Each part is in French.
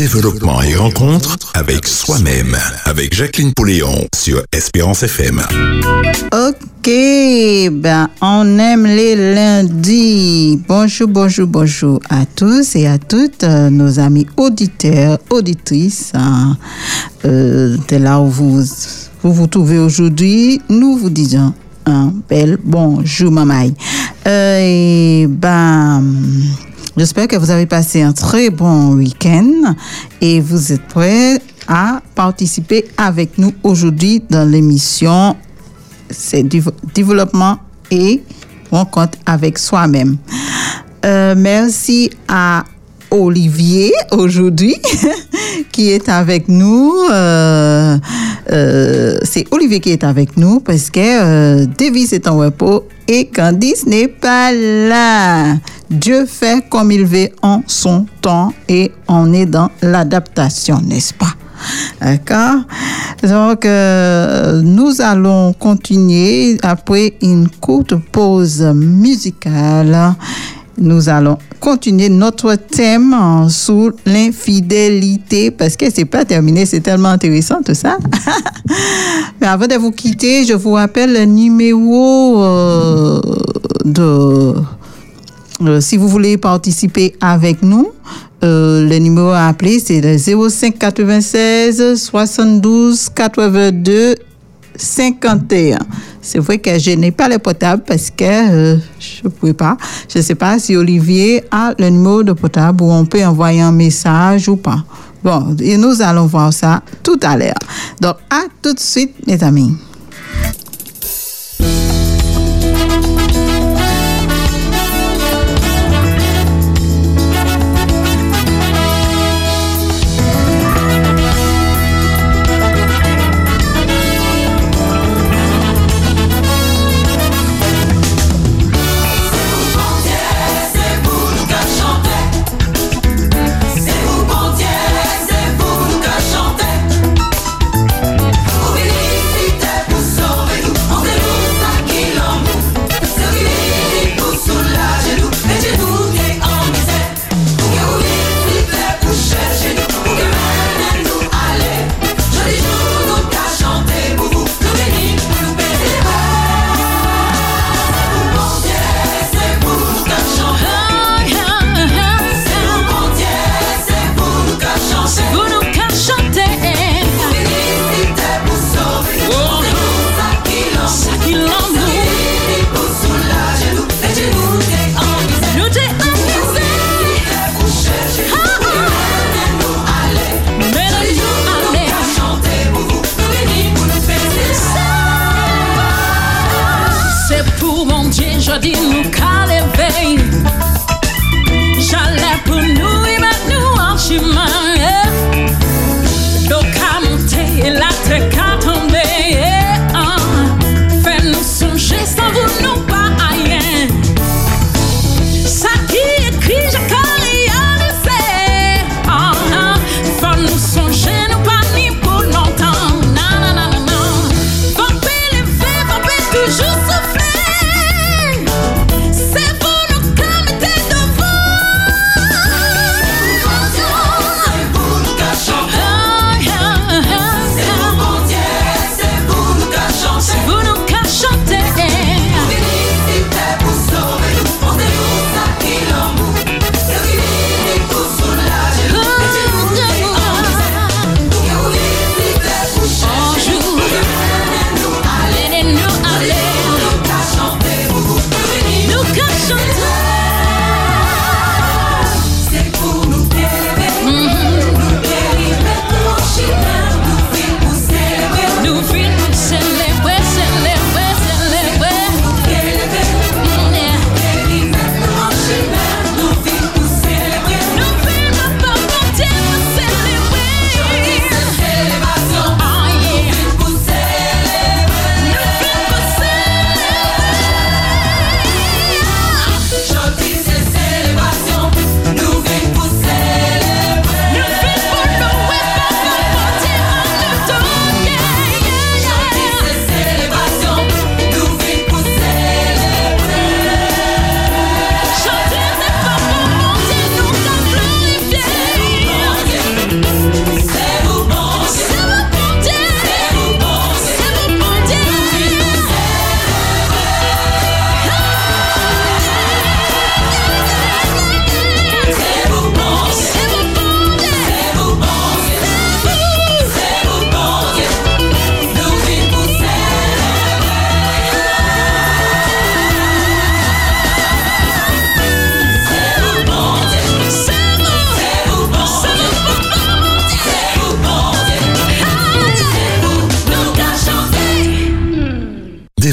développement et rencontre avec soi-même. Avec Jacqueline Pouléon sur Espérance FM. Ok, ben on aime les lundis. Bonjour, bonjour, bonjour à tous et à toutes euh, nos amis auditeurs, auditrices. hein. Euh, de là où vous vous, trouvez aujourd'hui, nous vous disons un bel bonjour, mamaï. Euh, ben, j'espère que vous avez passé un très bon week-end et vous êtes prêts à participer avec nous aujourd'hui dans l'émission c'est développement et rencontre avec soi-même. Euh, merci à Olivier aujourd'hui qui est avec nous. Euh, euh, c'est Olivier qui est avec nous parce que Davis est en repos et Candice n'est pas là. Dieu fait comme il veut en son temps et on est dans l'adaptation, n'est-ce pas? D'accord? Donc, euh, nous allons continuer après une courte pause musicale. Nous allons continuer notre thème sur l'infidélité parce que c'est pas terminé, c'est tellement intéressant tout ça. Mais avant de vous quitter, je vous rappelle le numéro euh, de euh, si vous voulez participer avec nous, euh, le numéro à appeler, c'est le 05 96 72 82 51. C'est vrai que je n'ai pas le portable parce que euh, je ne pouvais pas. Je ne sais pas si Olivier a le numéro de portable où on peut envoyer un message ou pas. Bon, et nous allons voir ça tout à l'heure. Donc, à tout de suite, mes amis.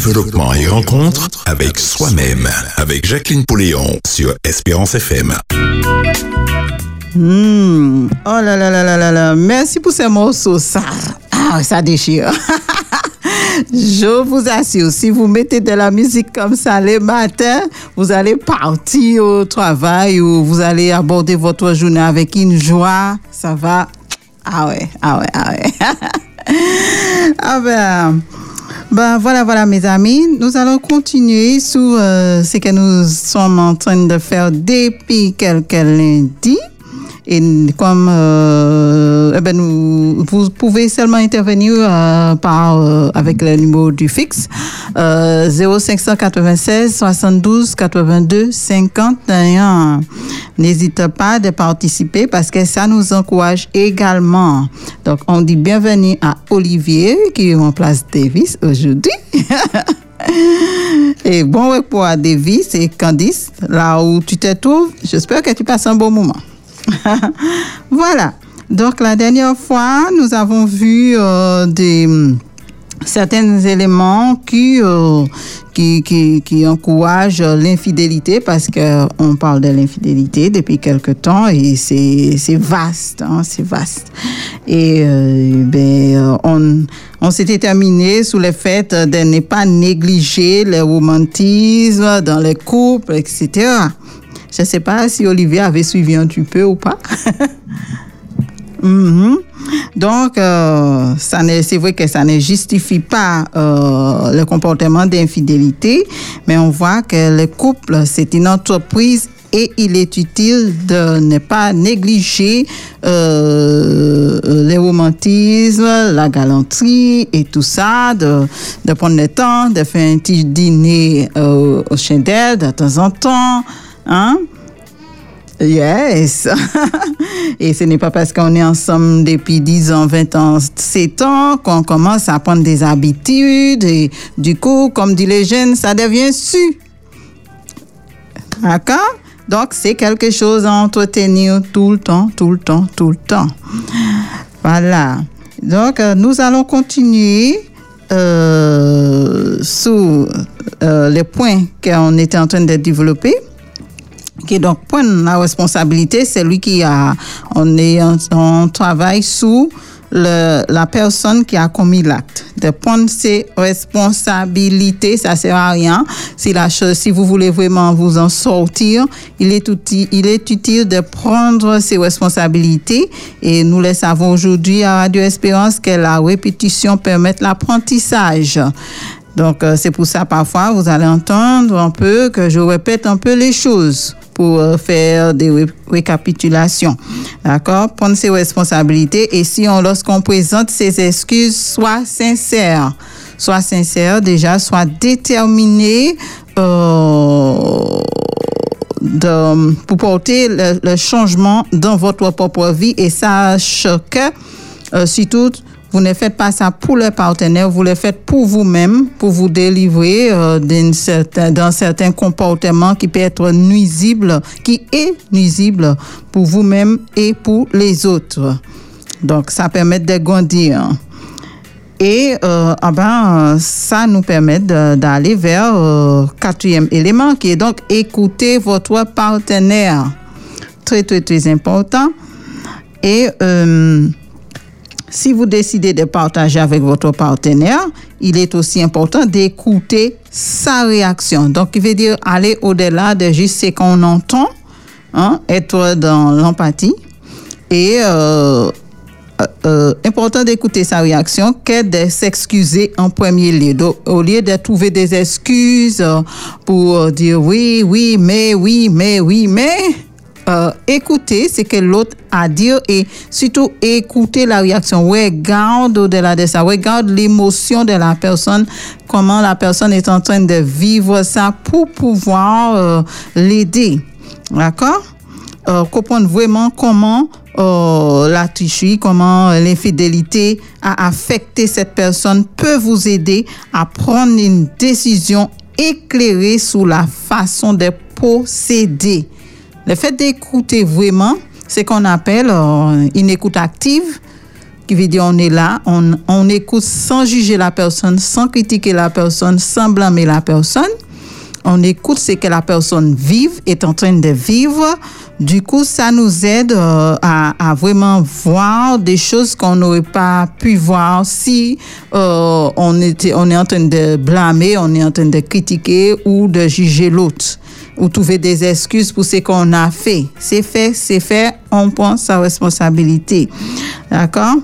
Développement et rencontre avec soi-même. Avec Jacqueline Pouléon sur Espérance FM. Hmm. Oh là là là là là là. Merci pour ces morceaux. Ça, ah, ça déchire. Je vous assure, si vous mettez de la musique comme ça les matins, vous allez partir au travail ou vous allez aborder votre journée avec une joie. Ça va. Ah ouais, ah ouais, ah ouais. ah ben. Ben voilà, voilà mes amis, nous allons continuer sur euh, ce que nous sommes en train de faire depuis quelques lundis. Et comme euh, eh ben vous pouvez seulement intervenir euh, par euh, avec le numéro du fixe euh, 0596 72 82 51. N'hésitez pas de participer parce que ça nous encourage également. Donc on dit bienvenue à Olivier qui remplace Davis aujourd'hui. Et bon repos à Davis et Candice, là où tu te trouves. J'espère que tu passes un bon moment. voilà. Donc la dernière fois, nous avons vu euh, des certains éléments qui, euh, qui, qui, encouragent l'infidélité parce que on parle de l'infidélité depuis quelque temps et c'est vaste, hein, c'est vaste. Et euh, ben, on, on s'était terminé sous le fait de ne pas négliger le romantisme dans les couples, etc. Je ne sais pas si Olivier avait suivi un petit peu ou pas. Mhm. Donc, euh, c'est vrai que ça ne justifie pas euh, le comportement d'infidélité, mais on voit que le couple, c'est une entreprise et il est utile de ne pas négliger euh, le romantisme, la galanterie et tout ça, de, prendre le temps, de faire un petit dîner euh, au chandelle de temps en temps. Hein? Yes. Et ce n'est pas parce qu'on est ensemble depuis 10 ans, 20 ans, 7 ans qu'on commence à prendre des habitudes. Et du coup, comme dit les jeunes, ça devient su. D'accord? Donc, c'est quelque chose à entretenir tout le temps, tout le temps, tout le temps. Voilà. Donc, euh, nous allons continuer euh, sur euh, les points qu'on était en train de développer. Ok, donc, point la responsabilité, c'est lui qui a, on est, on, on travaille sous le, la personne qui a commis l'acte. De prendre ses responsabilités, ça sert à rien. Si la chose, si vous voulez vraiment vous en sortir, il est utile, il est utile de prendre ses responsabilités. Et nous le savons aujourd'hui à Radio Espérance que la répétition permet l'apprentissage. Donc, euh, c'est pour ça, parfois, vous allez entendre un peu que je répète un peu les choses pour euh, faire des ré- récapitulations. D'accord? Prendre ses responsabilités et si on, lorsqu'on présente ses excuses, soit sincère. Soit sincère, déjà, soit déterminé euh, pour porter le, le changement dans votre propre vie et sache que, euh, surtout, vous ne faites pas ça pour le partenaire, vous le faites pour vous-même, pour vous délivrer euh, d'un certain, comportement qui peut être nuisible, qui est nuisible pour vous-même et pour les autres. Donc, ça permet de grandir. Et euh, ah ben, ça nous permet d'aller vers euh, quatrième élément qui est donc écouter votre partenaire. Très, très, très important. Et euh, si vous décidez de partager avec votre partenaire, il est aussi important d'écouter sa réaction. Donc, il veut dire aller au-delà de juste ce qu'on entend, hein, être dans l'empathie. Et euh, euh, euh, important d'écouter sa réaction que de s'excuser en premier lieu. Donc, au lieu de trouver des excuses pour dire oui, oui, mais, oui, mais, oui, mais, euh, écouter ce que l'autre a à dire et surtout écouter la réaction. Regarde au-delà de ça. Regarde l'émotion de la personne, comment la personne est en train de vivre ça pour pouvoir euh, l'aider. D'accord? Euh, comprendre vraiment comment euh, la tricherie, comment euh, l'infidélité a affecté cette personne peut vous aider à prendre une décision éclairée sur la façon de procéder. Le fait d'écouter vraiment, c'est qu'on appelle euh, une écoute active. qui veut dire on est là, on, écoute sans juger la personne, sans critiquer la personne, sans blâmer la personne. On écoute ce que la personne vive, est en train de vivre. Du coup, ça nous aide euh, à, à vraiment voir des choses qu'on n'aurait pas pu voir si euh, on, était, on est en train de blâmer, on est en train de critiquer ou de juger l'autre ou trouver des excuses pour ce qu'on a fait. C'est fait, c'est fait, on prend sa responsabilité. D'accord?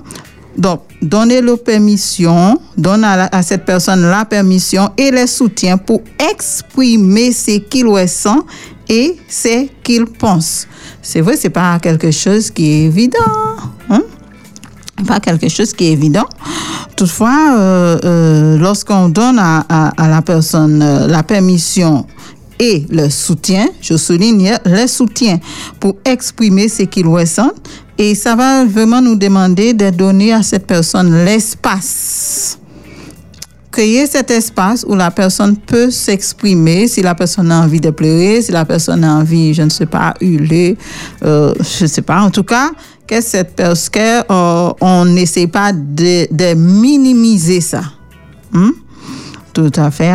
Donc, donnez la permission, donne à, cette personne la permission et le soutien pour exprimer ce qu'il ressent et ce qu'il pense. C'est vrai, c'est pas quelque chose qui est évident. Hein? pas quelque chose qui est évident. Toutefois, euh, euh, lorsqu'on donne à la personne euh, la permission et le soutien, je souligne le soutien pour exprimer ce qu'il ressent, et ça va vraiment nous demander de donner à cette personne l'espace créer cet espace où la personne peut s'exprimer, si la personne a envie de pleurer, si la personne a envie, je ne sais pas, hurler, euh, je ne sais pas. En tout cas, que cette que euh, on n'essaie pas de, de minimiser ça. Hmm? Tout à fait.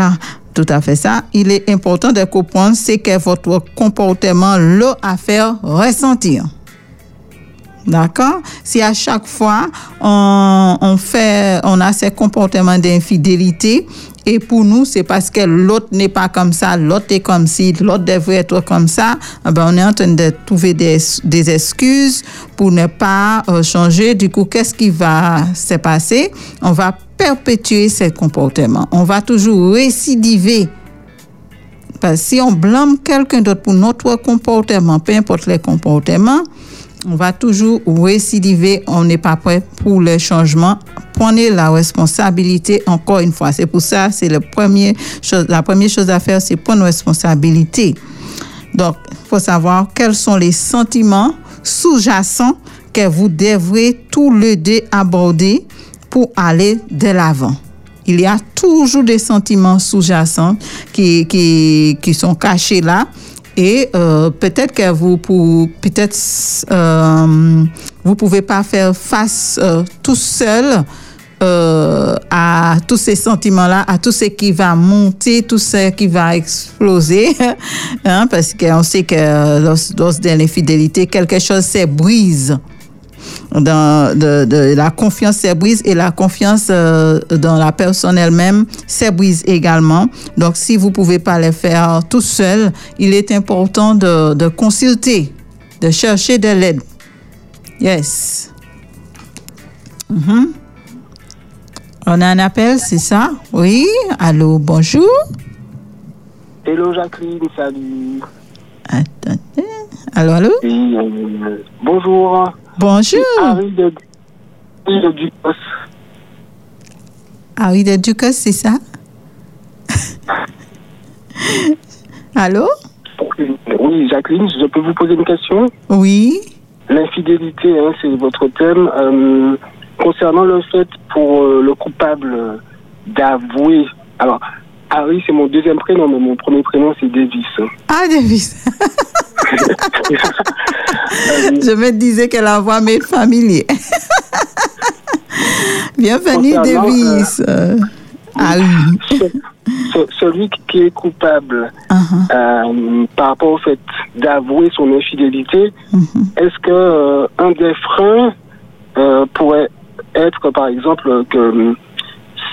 Tout à fait ça. Il est important de comprendre ce que votre comportement l'a à ressentir. D'accord? Si à chaque fois, on, on fait, on a ces comportements d'infidélité, et pour nous, c'est parce que l'autre n'est pas comme ça, l'autre est comme ci, l'autre devrait être comme ça, eh ben, on est en train de trouver des, des excuses pour ne pas euh, changer. Du coup, qu'est-ce qui va se passer? On va perpétuer ces comportements. On va toujours récidiver parce que si on blâme quelqu'un d'autre pour notre comportement, peu importe les comportements, on va toujours récidiver, on n'est pas prêt pour le changement. Prenez la responsabilité encore une fois. C'est pour ça, c'est la première chose à faire, c'est prendre responsabilité. Donc, il faut savoir quels sont les sentiments sous-jacents que vous devrez tous les deux aborder pour aller de l'avant. Il y a toujours des sentiments sous-jacents qui, qui sont cachés là. Et euh, peut-être que vous pour euh, pouvez pas faire face euh, tout seul à tous ces sentiments-là, à tout ce qui va monter, tout ce qui va exploser, hein, parce qu'on sait que lors, lors de l'infidélité, quelque chose se brise dans de, de la confiance se brise et la confiance euh, dans la personne elle-même se brise également. Donc, si vous pouvez pas le faire tout seul, il est important de, de consulter, de chercher de l'aide. Yes. Mhm. On a un appel, c'est ça? Oui. Allô, bonjour. Hello Jacqueline, salut. Attendez. Allô, allô? Et, euh, bonjour. Bonjour. Harry de, Harry de Ducos. Ah oui, de Ducas, c'est ça? Allô? Oui, Jacqueline, je peux vous poser une question? Oui. L'infidélité, hein, c'est votre thème. Euh, concernant le fait pour euh, le coupable euh, d'avouer. Alors, Harry, c'est mon deuxième prénom, mais mon premier prénom, c'est Davis. Ah, Davis. Je me disais que la voix m'est familier. Bienvenue, Concernant, Davis. Euh, Ah oui. Ce- ce- celui qui est coupable Uh-huh. euh, par rapport au fait d'avouer son infidélité, Mhm. est-ce que euh, un des freins euh, pourrait être, par exemple, que euh,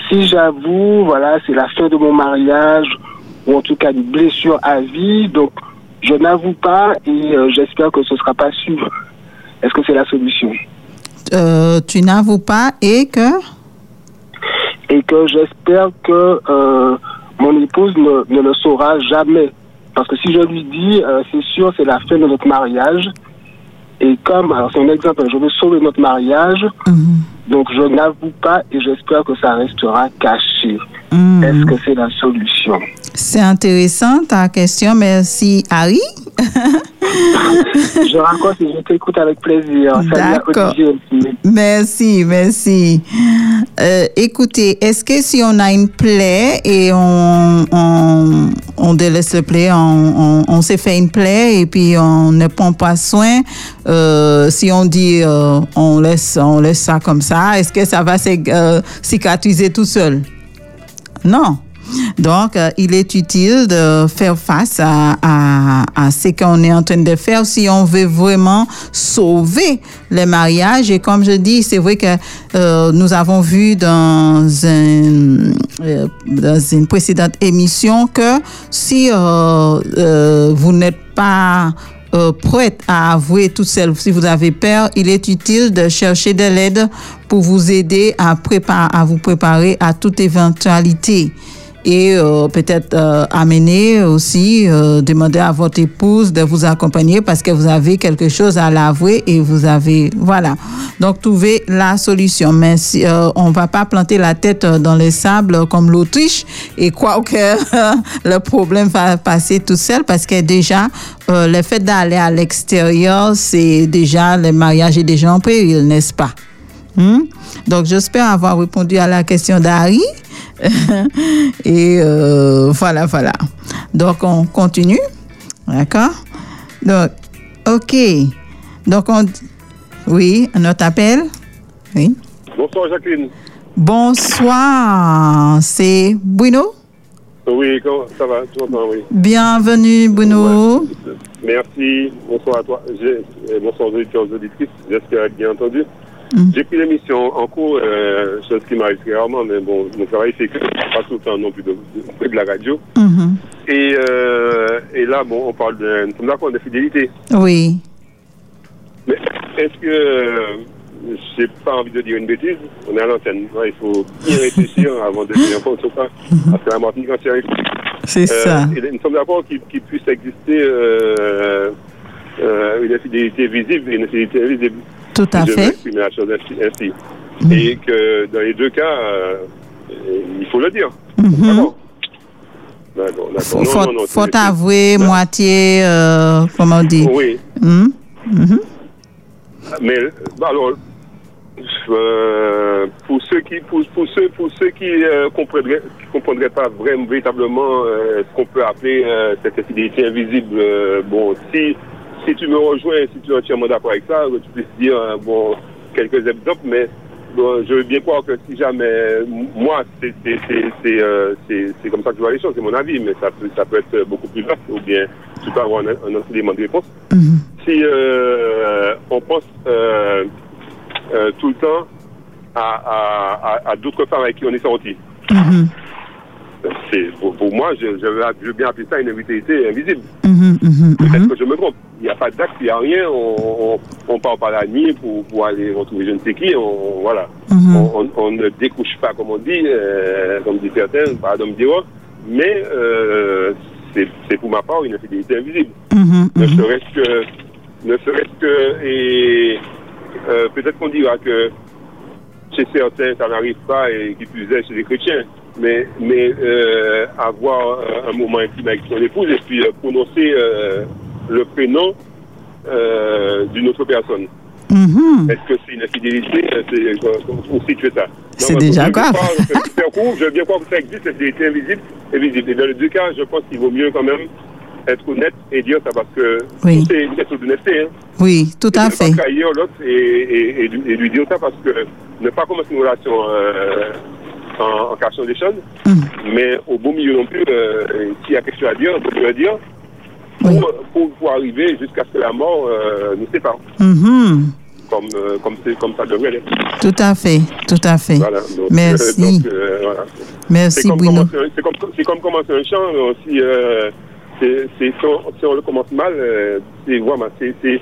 si j'avoue, voilà, c'est la fin de mon mariage, ou en tout cas une blessure à vie, donc je n'avoue pas et euh, j'espère que ce ne sera pas sûr. Est-ce que c'est la solution? Euh, tu n'avoues pas et que? Et que j'espère que euh, mon épouse ne, ne le saura jamais. Parce que si je lui dis, c'est sûr, c'est la fin de notre mariage. Et comme, alors c'est un exemple, je veux sauver notre mariage, Mhm. Donc je n'avoue pas et j'espère que ça restera caché. Mhm. Est-ce que c'est la solution? C'est intéressant ta question. Merci, Harry. Je raconte et je t'écoute avec plaisir. D'accord. Merci, merci. Euh, écoutez, est-ce que si on a une plaie et on, on, on délaisse le plaie, on, on, on s'est fait une plaie et puis on ne prend pas soin, euh, si on dit euh, on, laisse, on laisse ça comme ça, est-ce que ça va cicatriser tout seul? Non. Donc, euh, il est utile de faire face à, à, à ce qu'on est en train de faire si on veut vraiment sauver les mariages. Et comme je dis, c'est vrai que euh, nous avons vu dans, un, euh, dans une précédente émission que si euh, euh, vous n'êtes pas euh, prête à avouer toute seule, si vous avez peur, il est utile de chercher de l'aide pour vous aider à, préparer, à vous préparer à toute éventualité. Et euh, peut-être euh, amener aussi, euh, demander à votre épouse de vous accompagner parce que vous avez quelque chose à l'avouer et vous avez, voilà. Donc, trouver la solution. Mais on va pas planter la tête dans les sables comme l'Autriche et croire que le problème va passer tout seul parce que déjà, le fait d'aller à l'extérieur, c'est déjà, le mariage est déjà en péril, n'est-ce pas? Hmm? Donc, j'espère avoir répondu à la question d'Harry. Et euh, voilà, voilà. Donc, on continue. D'accord? Donc, OK. Donc, on. Oui, un autre appel? Oui. Bonsoir Jacqueline. Bonsoir, c'est Bruno? Oui, comment ça va? Tu m'entends, oui. Bienvenue, Bruno. Merci. Bonsoir à toi. Bonsoir aux auditeurs aux auditrices. J'espère être bien entendu. J'ai pris l'émission en cours, euh, chose qui m'arrive très rarement, mais bon, mon travail fait que je pas tout le temps non plus de, de, de la radio. Mhm. Et, euh, et là, bon, on parle d'un nous d'accord de fidélité. Oui. Mais est-ce que euh, j'ai pas envie de dire une bêtise? On est à l'antenne. Ouais, il faut bien réfléchir avant de dire n'importe quoi. Parce que la Martinique, quand c'est C'est ça. Euh, et nous sommes d'accord qu'il qu'il puisse exister euh, euh, une infidélité visible et une infidélité invisible. Tout à fait. chose ainsi. ainsi. Et que dans les deux cas, euh, il faut le dire. Mhm. D'accord. D'accord, d'accord. Faut, Non, non, non, faut avouer Non. moitié, euh, comment on dit? Oui? Mhm. mais bah, alors, euh, pour ceux qui, pour, pour ceux, pour ceux qui euh, comprendraient, qui comprendraient pas vraiment véritablement euh, ce qu'on peut appeler euh, cette infidélité invisible, euh, bon, si si tu me rejoins, si tu es entièrement d'accord avec ça, tu puisses dire euh, bon quelques exemples, mais bon, je veux bien croire que si jamais moi c'est euh, c'est comme ça que je vois les choses, c'est mon avis, mais ça peut ça peut être beaucoup plus vaste ou bien tu peux avoir un, un autre élément de réponse. Mhm. Si euh, on pense euh, tout le temps à, à, à, à d'autres femmes avec qui on est sorti. Mhm. Pour, pour moi, je, je, veux- bien appeler ça une invité invisible. Mhm, mhm, Peut-être mhm. que je me trompe. Il n'y a pas d'acte, il n'y a rien. On, on, on part par la nuit pour, pour aller retrouver je ne sais qui. On, voilà. On, ne découche pas, comme on dit, euh, comme dit certains, pardon me dire, mais euh, c'est, pour ma part une infidélité invisible. Ne serait-ce que, ne serait-ce que, et euh, peut-être qu'on dira que chez certains ça n'arrive pas et qui plus est chez les chrétiens, mais, mais euh, avoir euh, un moment intime avec son épouse et puis euh, prononcer euh, le prénom euh, d'une autre personne. Mhm. Est-ce que c'est une infidélité euh, Pour situer ça? C'est déjà court, Je veux bien croire que ça existe, l'infidélité invisible et visible. Et dans les deux cas, je pense qu'il vaut mieux quand même être honnête et dire ça parce que Oui. c'est une question d'honnêteté. Hein. Oui, tout Et à ne fait. pas l'autre et, et, et, lui- dire ça parce que ne pas commencer une relation en, en cachant des choses, Mhm. mais au beau milieu non plus, euh, s'il y a quelque chose à dire, on peut le dire pour, Oui. pour, pour arriver jusqu'à ce que la mort euh, nous sépare, Mhm. comme, euh, comme, ça devrait l'être. Tout à fait, tout à fait. Voilà. Donc, Merci. donc, voilà. C'est Merci comme, c'est comme, commencer un chant. Si, c'est, c'est- si, on, le commence mal, c'est vraiment, c'est-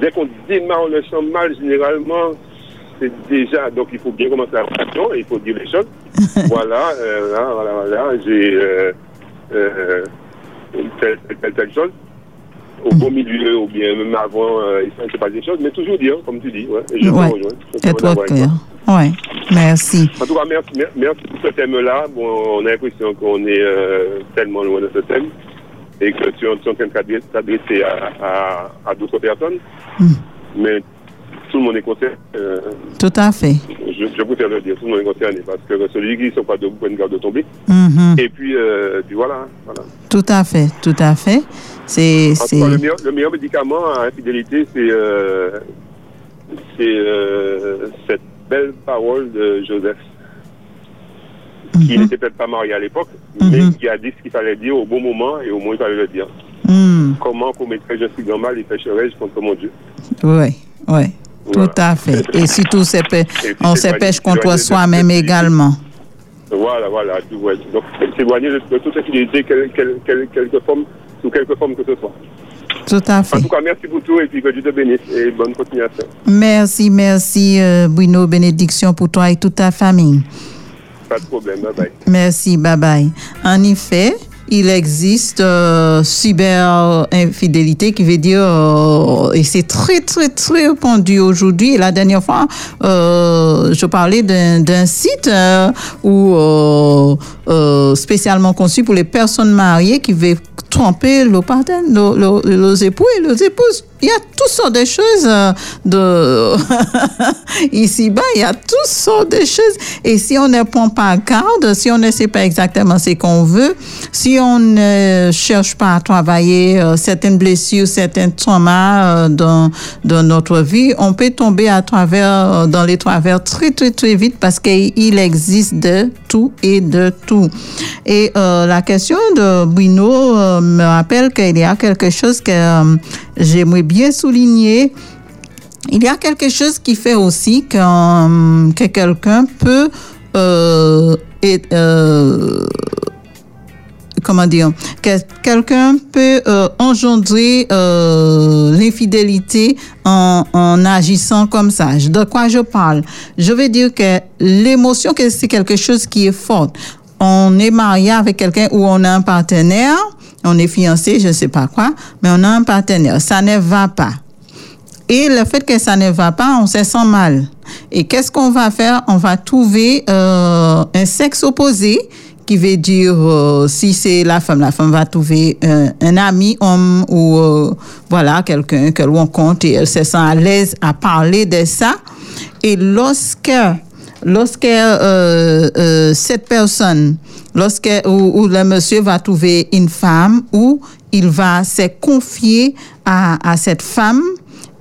dès qu'on démarre le chant mal, généralement, c'est déjà, donc il faut bien commencer la relation, et il faut dire les choses. voilà, euh, là, voilà, voilà, j'ai euh, euh, telle, telle, chose. Au beau milieu, ou bien même avant, euh, il se passe des choses, mais toujours dire, comme tu dis. Ouais, et je Ouais. rejoins. Oui, merci. En tout cas, merci, mer- merci pour ce thème-là. Bon, on a l'impression qu'on est tellement loin de ce thème et que tu es en train de t'adresser- t'adresser à, à, à d'autres personnes. Mm. Mais tout le monde est concerné. euh, Tout à fait. je, je préfère le dire, tout le monde est concerné parce que celui qui ne sont pas debout peut une garde de tomber. Mhm. Et puis, euh, puis voilà, voilà. Tout à fait, tout à fait. C'est, le meilleur, le meilleur médicament à infidélité, c'est euh, c'est cette belle parole de Joseph, qui Mhm. n'était peut-être pas marié à l'époque, Mhm. mais qui a dit ce qu'il fallait dire au bon moment et au moment où il fallait le dire. Comment commettrais-je un si grand mal et pécherais-je contre mon Dieu? Oui, oui, tout à fait. Et si tout se pê- puis on c'est se pêche pas- contre soi-même également. Voilà, voilà. ouais. Donc, s'éloigner de, de toute infidélité, quelle, quelle, quelle, quelque forme, sous quelque forme que ce soit. Tout à fait. En tout cas, merci pour tout et puis que Dieu te bénisse et bonne continuation. Merci, merci, euh, Bruno. Bénédiction pour toi et toute ta famille. Pas de problème. Bye bye. Merci, bye bye. En effet, il existe euh, cyber-infidélité qui veut dire, euh, et c'est très, très, très répandu aujourd'hui. La dernière fois, euh, je parlais d'un site euh, où, spécialement conçu pour les personnes mariées qui veulent tromper le partenaire, le, le- les époux et les épouses. Il y a toutes sortes de choses euh, de ici-bas, il y a toutes sortes de choses. Et si on ne prend pas garde, si on ne sait pas exactement ce qu'on veut, si on ne cherche pas à travailler euh, certaines blessures, certains traumas euh, dans, dans notre vie, on peut tomber à travers, euh, dans les travers très, très, très vite parce qu'il existe de et de tout. Et euh, la question de Bruno euh, me rappelle qu'il y a quelque chose que euh, j'aimerais bien souligner. Il y a quelque chose qui fait aussi que, que quelqu'un peut euh, comment dire, que quelqu'un peut euh, engendrer euh, l'infidélité en, agissant comme ça. De quoi je parle? Je veux dire que l'émotion, c'est quelque chose qui est fort. On est marié avec quelqu'un ou on a un partenaire, on est fiancé, je ne sais pas quoi, mais on a un partenaire. Ça ne va pas. Et le fait que ça ne va pas, on se sent mal. Et qu'est-ce qu'on va faire? On va trouver euh, un sexe opposé qui veut dire, euh, si c'est la femme, la femme va trouver un, ami, homme ou euh, voilà, quelqu'un qu'elle rencontre et elle se sent à l'aise à parler de ça. Et lorsque lorsque euh, cette personne, lorsque ou, ou le monsieur va trouver une femme ou il va se confier à, à cette femme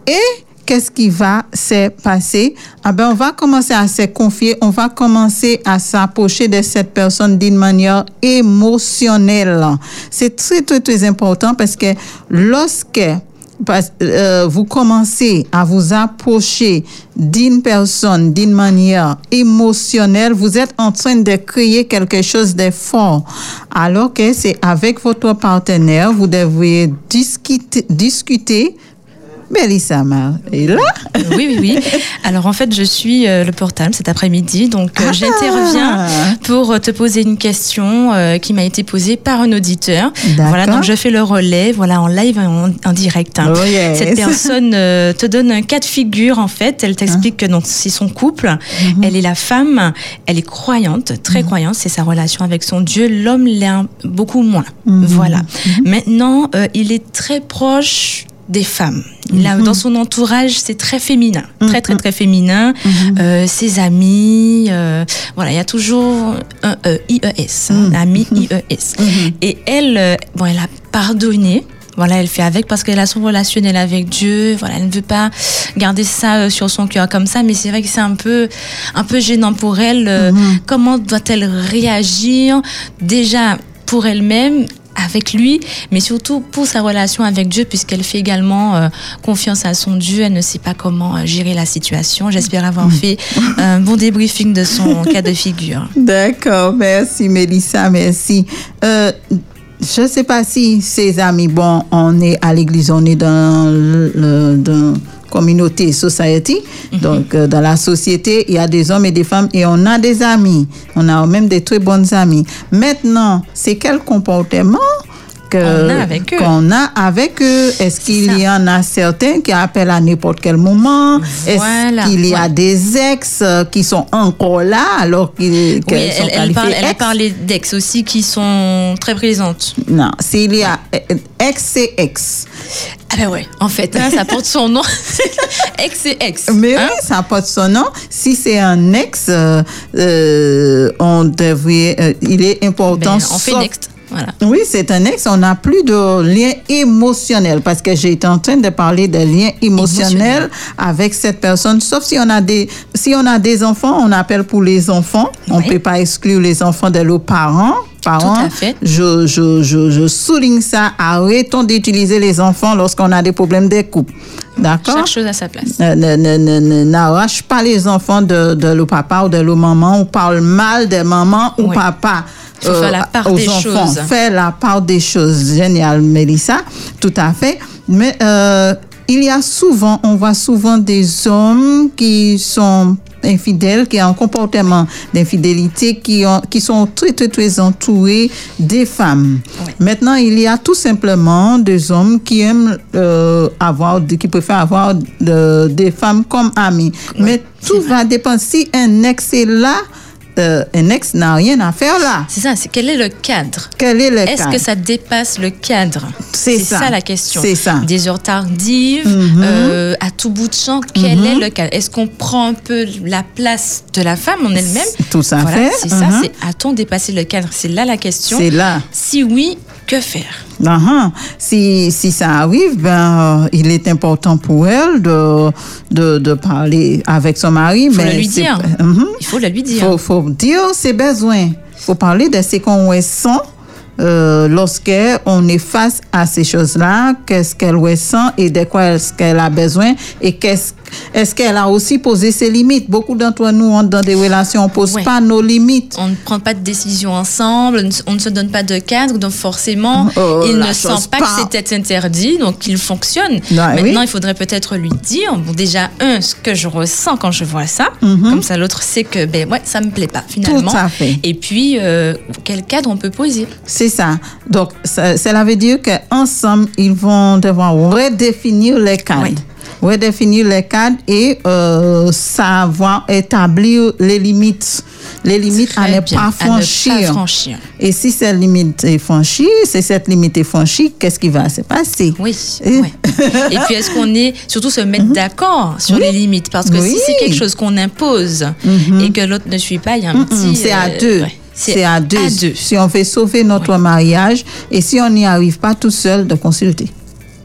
et qu'est-ce qui va se passer Ah ben on va commencer à se confier, on va commencer à s'approcher de cette personne d'une manière émotionnelle. C'est très très très important parce que lorsque euh, vous commencez à vous approcher d'une personne d'une manière émotionnelle, vous êtes en train de créer quelque chose de fort. Alors que c'est avec votre partenaire, vous devriez discuter, discuter Mélissa est là. Oui, oui, oui. Alors en fait, je suis euh, le portable cet après-midi, donc euh, Ah. j'interviens pour euh, te poser une question euh, qui m'a été posée par un auditeur. Voilà, donc je fais le relais, voilà, en live, en, en direct. hein. Oh, yes. Cette personne te donne un cas de figure en fait. Elle t'explique que donc c'est son couple, Mhm. elle est la femme, elle est croyante, très croyante, c'est sa relation avec son Dieu. L'homme l'est un- beaucoup moins. Mhm. Voilà. Maintenant, il est très proche des femmes. Il a, dans son entourage, c'est très féminin, très très très féminin. Euh, ses amis, euh, voilà, il y a toujours un E, IES, hein, ami IES. Et elle, euh, bon, elle a pardonné. Voilà, elle fait avec parce qu'elle a son relationnel avec Dieu. Voilà, elle ne veut pas garder ça sur son cœur comme ça, mais c'est vrai que c'est un peu, un peu gênant pour elle. Comment doit-elle réagir déjà pour elle-même avec lui, mais surtout pour sa relation avec Dieu, puisqu'elle fait également euh, confiance à son Dieu. Elle ne sait pas comment euh, gérer la situation. J'espère avoir fait un bon débriefing de son cas de figure. D'accord, merci Mélissa, merci. Euh, je ne sais pas si ses amis, bon, on est à l'église, on est dans le- dans communauté, society, donc euh, dans la société, il y a des hommes et des femmes et on a des amis, on a même des très bonnes amies. Maintenant, c'est quel comportement euh, qu'on a avec eux. Est-ce qu'il y en a certains qui appellent à n'importe quel moment? Voilà, Est-ce qu'il y a ouais. des ex euh, qui sont encore là alors qu'ils Oui, qu'elles sont elle, elle, parle, elle a parlé d'ex aussi qui sont très présentes. Non, s'il y a euh, ex, c'est ex. Ah ben ouais, en fait, hein, ça porte son nom. ex c'est ex. Mais hein? oui, ça porte son nom. Si c'est un ex, euh, on devrait, euh, il est important. Ben, on fait next. Voilà. Oui, c'est un ex. On n'a plus de lien émotionnel parce que j'ai été en train de parler de lien émotionnel Émotionnel. avec cette personne. Sauf si on a des, si on a des enfants, on appelle pour les enfants. On Oui. peut pas exclure les enfants de leurs parents. Parents, Tout à fait. Je, je, je, je souligne ça. Arrêtons d'utiliser les enfants lorsqu'on a des problèmes de couple. D'accord? Chaque chose à sa place. Ne- ne- ne- ne- N'arrache pas les enfants de, de le papa ou de le maman ou parle mal de maman ou Oui. papa. Faut faire la part aux des enfants. choses. Fais la part des choses. Génial, Mélissa. Tout à fait. Mais euh, il y a souvent, on voit souvent des hommes qui sont infidèles, qui ont un comportement d'infidélité, qui, ont, qui sont très, très, très entourés des femmes. Oui. Maintenant, il y a tout simplement des hommes qui aiment euh, avoir, qui préfèrent avoir de- des femmes comme amies. Mais tout va dépendre. Si un ex est là, euh, un ex n'a rien à faire là. C'est ça, c'est quel est le cadre? Quel est le Est-ce cas que ça dépasse le cadre? C'est ça. la question. C'est ça. Mhm. Des heures tardives, euh, à tout bout de champ, quel est le cadre? Est-ce qu'on prend un peu la place de la femme en elle-même? Tout à Voilà, fait. C'est ça, Mhm. c'est a-t-on dépassé le cadre C'est là la question. C'est là. Si oui, que faire? Ah, si, si ça arrive, ben, euh, il est important pour elle de, de, de parler avec son mari. Il faut mais lui dire. Mhm. Il faut le lui dire. faut, faut dire ses besoins. faut parler de ce qu'on ressent euh, lorsqu'on est face à ces choses-là, qu'est-ce qu'elle ressent et de quoi est-ce qu'elle a besoin et qu'est-ce est-ce qu'elle a aussi posé ses limites? Beaucoup d'entre nous, on, dans des relations, on pose Ouais. pas nos limites. On ne prend pas de décision ensemble, on ne se- on ne se donne pas de cadre, donc forcément, Oh, il la ne sent pas, pas. que c'était interdit, donc il fonctionne. Maintenant, oui. il faudrait peut-être lui dire, bon, déjà, un, ce que je ressens quand je vois ça, comme ça l'autre sait que, ben ouais, ça me plaît pas finalement. Mhm. à fait. Et puis, euh, quel cadre on peut poser? C'est ça. Donc, ça, cela veut dire qu'ensemble, ils vont devoir redéfinir les cadres. Oui. Redéfinir les cadres et euh, savoir établir les limites. Les limites à ne pas À ne pas franchir. franchir. Et si cette limite est franchie, si cette limite est franchie, qu'est-ce qui va se passer? Oui. Et- ouais. Et puis, est-ce qu'on est surtout se mettre d'accord sur les limites? Parce que Mhm. Oui. Mhm. si c'est quelque chose qu'on impose et que l'autre ne suit pas, il y a un Mm, petit. C'est à euh, deux. ouais. C'est à deux. À deux. Si on veut sauver notre mariage et si on n'y arrive pas tout seul, de consulter.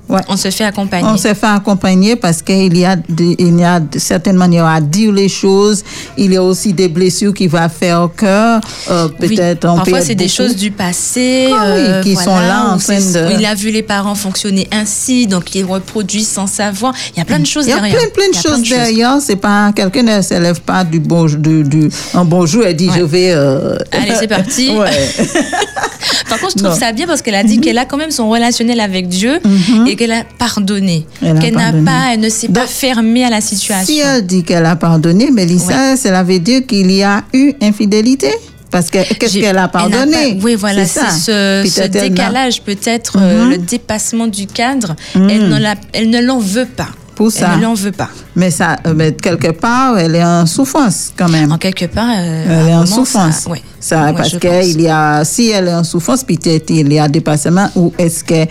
Ouais. On se fait accompagner. On s'est fait accompagner parce qu'il y a, des- il y a de certaines manières à dire les choses. Il y a aussi des blessures qui vont faire que euh, Oui. peut-être Parfois, c'est des choses du passé. Ah oui, euh, qui sont voilà, là en train de- Il a vu les parents fonctionner ainsi, donc il reproduit sans savoir. Il y a plein de choses Il y a derrière. plein, plein de choses derrière. C'est pas quelqu'un ne se lève pas du bon, du, du, un bonjour et dit Ouais. je vais. euh, Allez, c'est parti. ouais. Par contre, je trouve Non. Mhm. ça bien parce qu'elle a dit qu'elle a quand même son relationnel avec Dieu et qu'elle a pardonné. Qu'elle n'a pas, elle ne s'est pas fermée à la situation. Si elle dit qu'elle a pardonné, Mélissa, cela veut dire qu'il y a eu infidélité. Parce que qu'est-ce qu'elle a pardonné pas- Oui, voilà, c'est ce, ce Peut-être décalage, peut-être euh, Mhm. le dépassement du cadre. Elle ne la- elle ne l'en veut pas. Pour ça. Elle ne l'en veut pas. Mais ça, euh, mais quelque part, elle est en souffrance quand même. En quelque part, euh, Elle est en souffrance. Ça, ouais. Ça, Ouais, parce qu'il y a, si elle est en souffrance, peut-être il y a dépassement ou est-ce qu'elle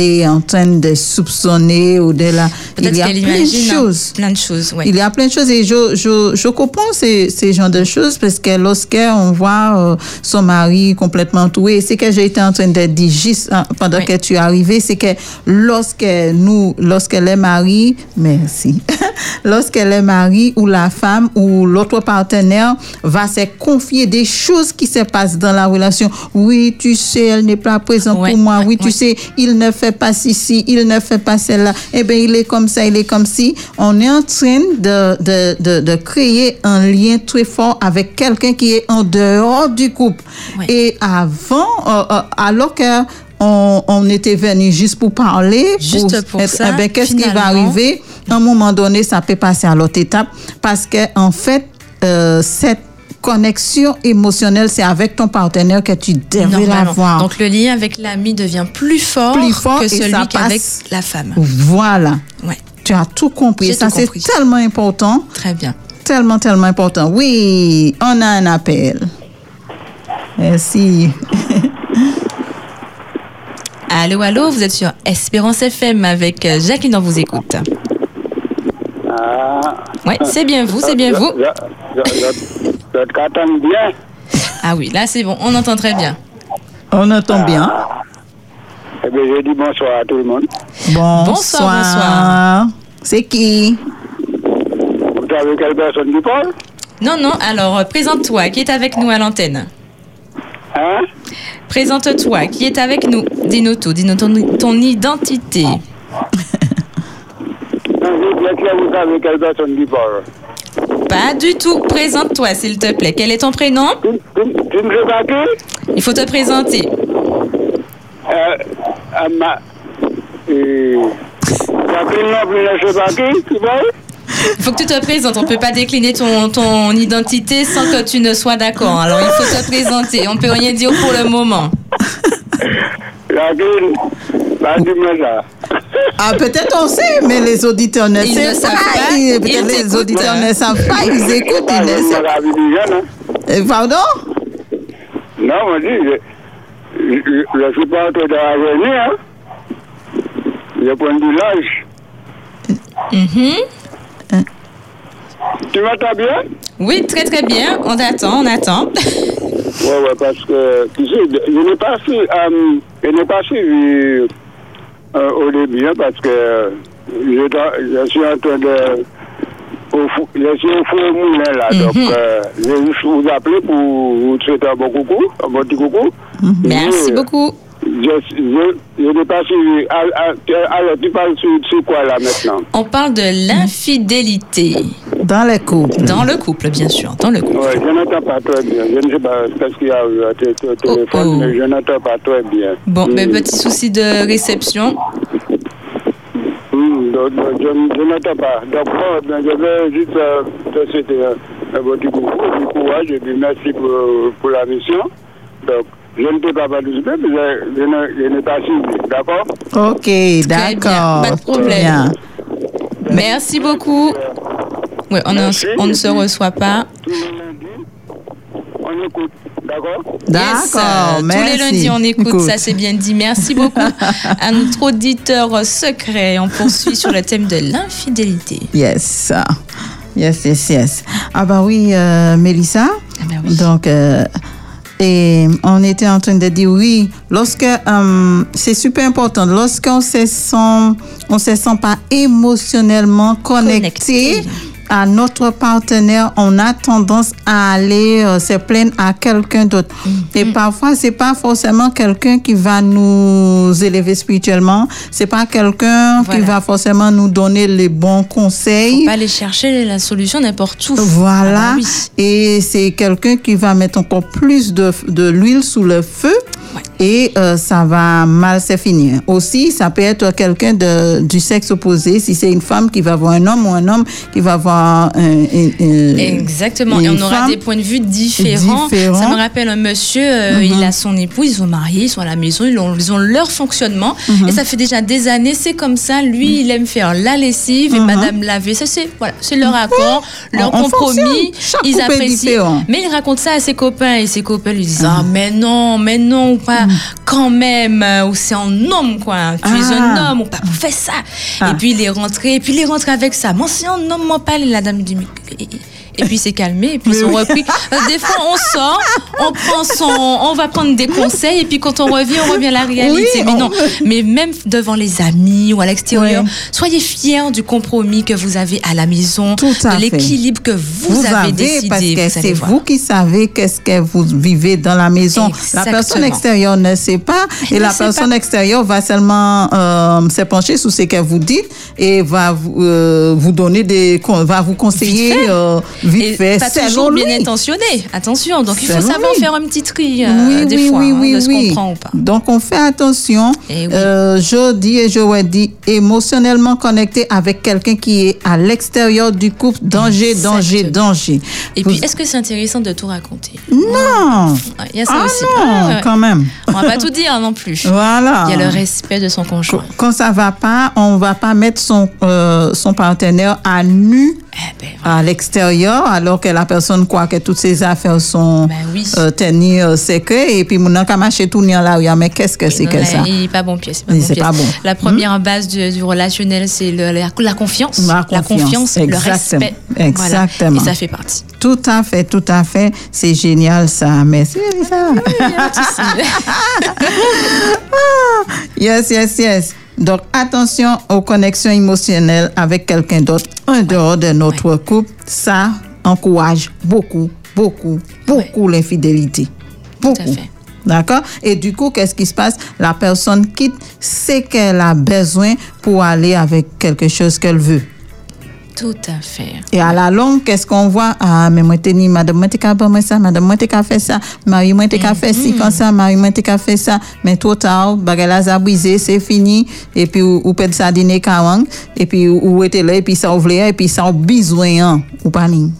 est en train de soupçonner ou de la. Il y a plein de hein, choses. plein de choses. Ouais. Il y a plein de choses et je, je, je comprends ces, ces genres de choses parce que lorsqu'on voit euh, son mari complètement entouré, c'est que j'ai été en train de dire juste hein, pendant Oui. que tu es arrivé, c'est que lorsque nous, lorsqu'elle est mariée, merci, lorsqu'elle est mariée ou la femme ou l'autre partenaire va se confier des choses qui se passent dans la relation. Oui, tu sais, elle n'est pas présente Ouais, pour moi. ouais, oui, tu ouais. sais, il ne fait pas ceci, il ne fait pas cela. Eh bien, il est comme ça, il est comme si. On est en train de, de, de, de créer un lien très fort avec quelqu'un qui est en dehors du couple. Et avant, euh, euh, alors que on, on était venu juste pour parler, Juste pour ça, eh ben, qu'est-ce qui va arriver? À un moment donné, ça peut passer à l'autre étape parce que en fait, euh, cette connexion émotionnelle, c'est avec ton partenaire que tu Normalement. l'avoir. Donc le lien avec l'ami devient plus fort, Plus fort que celui qu'avec la femme. Voilà. Ouais, Tu as tout compris. J'ai Ça, c'est tellement important. très bien. Tellement, tellement important. Oui, on a un appel. Merci. Allô, allô, vous êtes sur Espérance FM avec euh, Jacqueline, on vous écoute. Ah, Ouais, c'est bien vous, c'est bien vous. Je, bien. Ah oui, là c'est bon, on entend très bien. On entend bien. Eh bien, je dis bonsoir à tout le monde. Bonsoir. Bonsoir, bonsoir. C'est qui? Vous avez quelle personne qui parle? Non, non, alors euh, présente-toi, qui est avec nous à l'antenne? Hein? Présente-toi, qui est avec nous? Dis-nous tout, dis-nous ton, ton identité. Non, je dis que vous savez quelle personne qui parle. Pas du tout, présente-toi s'il te plaît. Quel est ton prénom Tu, Il faut te présenter. euh, à ma... Euh, Il faut que tu te présentes. On ne peut pas décliner ton, ton identité sans que tu ne sois d'accord. Alors il faut te présenter. On ne peut rien dire pour le moment. Jacqueline, bah dis-moi ça. Ah, peut-être on sait, mais les auditeurs ne Ils savent pas. pas. Peut-être les auditeurs ne savent pas. Ils écoutent, Ah, ils ne savent me la vie du jeune, hein. Pardon? Non, moi, je dis, je je- suis pas en train de revenir, hein. Je prends du l'âge. Mhm. Tu m'entends bien? Oui, très très bien. On attend, on attend. Ouais, ouais, parce que, tu sais, je n'ai pas su, euh, je n'ai pas suivi euh, au début, hein, parce que je, dois- je suis en train de, au je suis au four moulin, là, donc, euh, je vais juste vous appeler pour vous souhaiter un bon coucou, un bon petit coucou. Merci Et, beaucoup. Je, je, je n'ai pas suivi. Tu- Alors, tu parles sur, sur quoi, là, maintenant? On parle de l'infidélité Dans les couples. dans le couple, bien sûr, dans le couple. Ouais, je n'entends pas très bien. Je ne sais pas ce qu'il y a eu à tes téléphones, Oh, oh. mais je n'entends pas très bien. Bon, Hmm. mais petit souci de réception. Hmm, donc, donc, je, je n'entends pas. Donc, bon, je vais juste euh, te souhaiter un, bon petit coucou, du courage, et puis merci pour, pour la mission. Donc, je ne peux pas participer, mais je, je ne- je n'ai pas suivi. D'accord? Ok, d'accord. pas de problème. Bien. Merci beaucoup. Oui, on, ne- Merci. on ne se reçoit pas. On écoute. D'accord Yes, D'accord, euh, merci. Tous les lundis, on écoute, Écoute. ça c'est bien dit. Merci beaucoup à notre auditeur secret. On poursuit sur le thème de l'infidélité. Yes. Yes, yes, yes. Ah bah oui, euh, Mélissa. Ah ben oui. Donc, euh, et on était en train de dire oui, lorsque euh, c'est super important, lorsqu'on se sent, on se sent pas émotionnellement connecté. Connecté. À notre partenaire, on a tendance à aller euh, se plaindre à quelqu'un d'autre. Et parfois, c'est pas forcément quelqu'un qui va nous élever spirituellement. C'est pas quelqu'un qui va forcément nous donner les bons conseils. Faut pas aller chercher la solution n'importe où. Voilà. Ah bah oui. Et c'est quelqu'un qui va mettre encore plus de, de l'huile sous le feu. Ouais. Et euh, ça va mal se finir. Aussi, ça peut être quelqu'un de- du sexe opposé. Si c'est une femme qui va voir un homme ou un homme qui va voir un, un- Exactement. Et on aura des points de vue différents. Différents. Ça me rappelle un monsieur, euh, il a son époux, ils sont mariés, ils sont à la maison, ils ont, ils ont leur fonctionnement. Mhm. Et ça fait déjà des années, c'est comme ça. Lui, il aime faire la lessive et madame laver. Ça, c'est voilà, c'est leur accord, leur On- compromis. Ils apprécient. différent. Mais il raconte ça à ses copains et ses copains lui disent Ah, mais non, mais non, ou pas, quand même, euh, ou c'est un homme, quoi. Tu es Ah. un homme, ou pas, fais ça. Ah. Et puis il est rentré, et puis il est rentré avec ça. Moi, c'est un homme, moi, pas. Et la dame dit Mais- et- puis c'est calmé, et puis ils ont repris. Que Des fois, on sort, on prend son, on va prendre des conseils, et puis quand on revient, on revient à la réalité. Oui, mais on- non, mais même devant les amis ou à l'extérieur, soyez fiers du compromis que vous avez à la maison, Tout à de l'équilibre que vous, vous avez, décidé. parce que c'est vous qui savez qu'est-ce que vous vivez dans la maison. La personne extérieure ne sait pas et la personne pas. extérieure va seulement euh, se pencher sur ce que vous dites et va vous, euh, vous donner des, va vous conseiller Vite fait. euh, Vite Et fait, pas toujours bien lui. intentionné. Attention, donc il faut savoir lui. faire un petit tri euh, oui, des oui, fois oui, hein, de ce qu'on prend ou pas. Donc, on fait attention. Eh oui. Euh, je dis et je redis, émotionnellement connecté avec quelqu'un qui est à l'extérieur du couple. Danger, danger, Exactement. danger. Et Vous- puis, est-ce que c'est intéressant de tout raconter? Non Il y a ça Ah aussi. non, ouais. quand même. On va pas tout dire non plus. Voilà. Il y a le respect de son conjoint. Quand ça va pas, on va pas mettre son, euh, son partenaire à nu Eh ben, voilà. à l'extérieur alors que la personne croit que toutes ses affaires sont Ben oui. euh, tenues euh, secrets et puis mon n'a qu'à marcher tout là oui, mais qu'est-ce que c'est que ça? Il pas bon pied. C'est pas, Oui, bon pas. La première base du, du relationnel, c'est la, la confiance. La confiance, le respect. Exactement. Voilà. Et ça fait partie. Tout à fait, tout à fait. C'est génial ça. Merci Elisa. Yes, yes, yes. Donc, attention aux connexions émotionnelles avec quelqu'un d'autre en dehors de notre couple. Ça encourage beaucoup, beaucoup, beaucoup l'infidélité. Beaucoup. à fait. D'accord? Et du coup, qu'est-ce qui se passe? La personne quitte ce qu'elle a besoin pour aller avec quelque chose qu'elle veut. Tout à fait. Et à la longue, qu'est-ce qu'on voit? Ah, mais moi, t'es ni madame, moi, t'es qu'à ça, madame, moi, t'es qu'à faire ça, Marie, moi, t'es qu'à faire ci, comme ça, Marie, moi, t'es qu'à faire ça. Mais trop tard, bagala a brisé, c'est fini. Et puis, ou, peut ça dîner kawang. Et puis, ou, était là, et puis ça ouvre, et puis ça a besoin, hein, ou pas ni?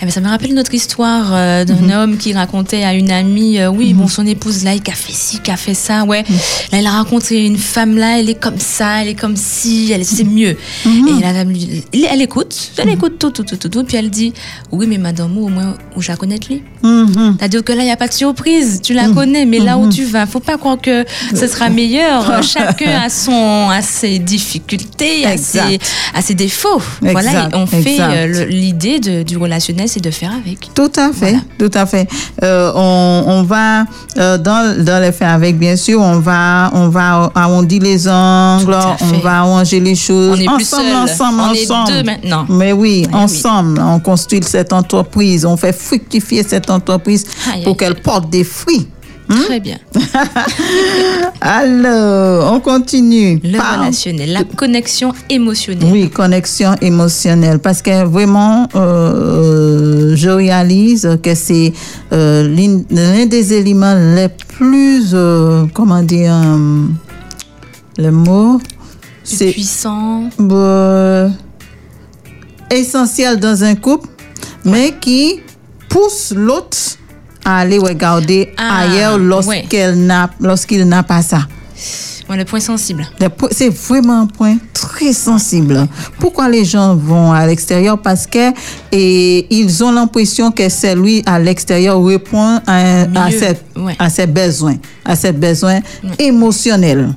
Eh ben, ça me rappelle notre histoire euh, d'un Mhm. homme qui racontait à une amie, euh, oui, bon, son épouse là, il a fait ci, il a fait ça, ouais. Mhm. Là, il a rencontré une femme là, elle est comme ça, elle est comme ci, elle c'est mieux. Mhm. Et la dame, lui- il- elle écoute, elle écoute tout, tout, tout, tout, tout, puis elle dit, oui, mais madame, au moins, où je la connais lui? Mhm. C'est-à-dire que là, il n'y a pas de surprise, tu la connais, mais là où tu vas, faut pas croire que ce sera meilleur. Chacun a son, a ses difficultés, a ses, a ses défauts. voilà, Exact, on fait euh, l'idée de- du relationnel, c'est de faire avec. Tout à fait, tout à fait. Euh, on, on va euh, dans, dans les faits avec, bien sûr, on va on va arrondir les angles, on va arranger les choses. On plus ensemble, ensemble, est ensemble. deux maintenant. Mais oui, Eh oui. ensemble, on construit cette entreprise, on fait fructifier cette entreprise Aïe, pour qu'elle porte des fruits. Très bien. Alors, on continue. Le Par- relationnel, la connexion émotionnelle. Oui, connexion émotionnelle. Parce que vraiment, euh, je réalise que c'est euh, l'un des éléments les plus, euh, comment dire, le mot, c'est puissant. essentiel dans un couple, mais qui pousse l'autre à aller regarder Ah, ailleurs n'a, lorsqu'il n'a pas ça. Ouais, le point sensible. C'est vraiment un point très sensible. Pourquoi les gens vont à l'extérieur? Parce que et, ils ont l'impression que c'est lui à l'extérieur répond à, à, ses, ouais. à ses besoins, à ses besoins émotionnels.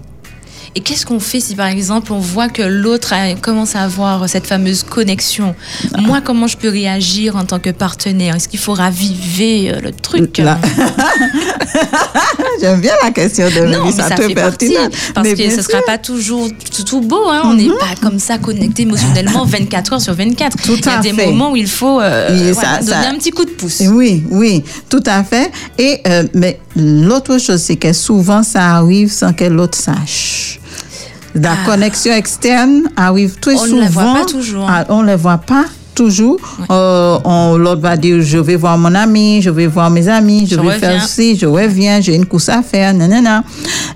Et qu'est-ce qu'on fait si par exemple on voit que l'autre commence à avoir cette fameuse connexion? Moi, comment je peux réagir en tant que partenaire? Est-ce qu'il faut raviver euh, le truc? Là. J'aime bien la question de Non, mais ça partie. pertinente. Parce Mais que ce ne sera pas toujours tout, tout beau. Hein. On n'est pas comme ça connecté émotionnellement 24 heures sur 24. Tout Il y a des fait. moments où il faut euh, Et voilà, ça- donner ça- un petit coup de pouce. Oui, oui, tout à fait. Et euh, mais l'autre chose, c'est que souvent ça arrive sans que l'autre sache. La connexion externe arrive très Ah. On ne souvent. la voit pas toujours. Ah, on ne la voit pas toujours. Euh, on- l'autre va dire je vais voir mon ami, je vais voir mes amis, je, Je vais faire ci, je reviens, j'ai une course à faire, nanana.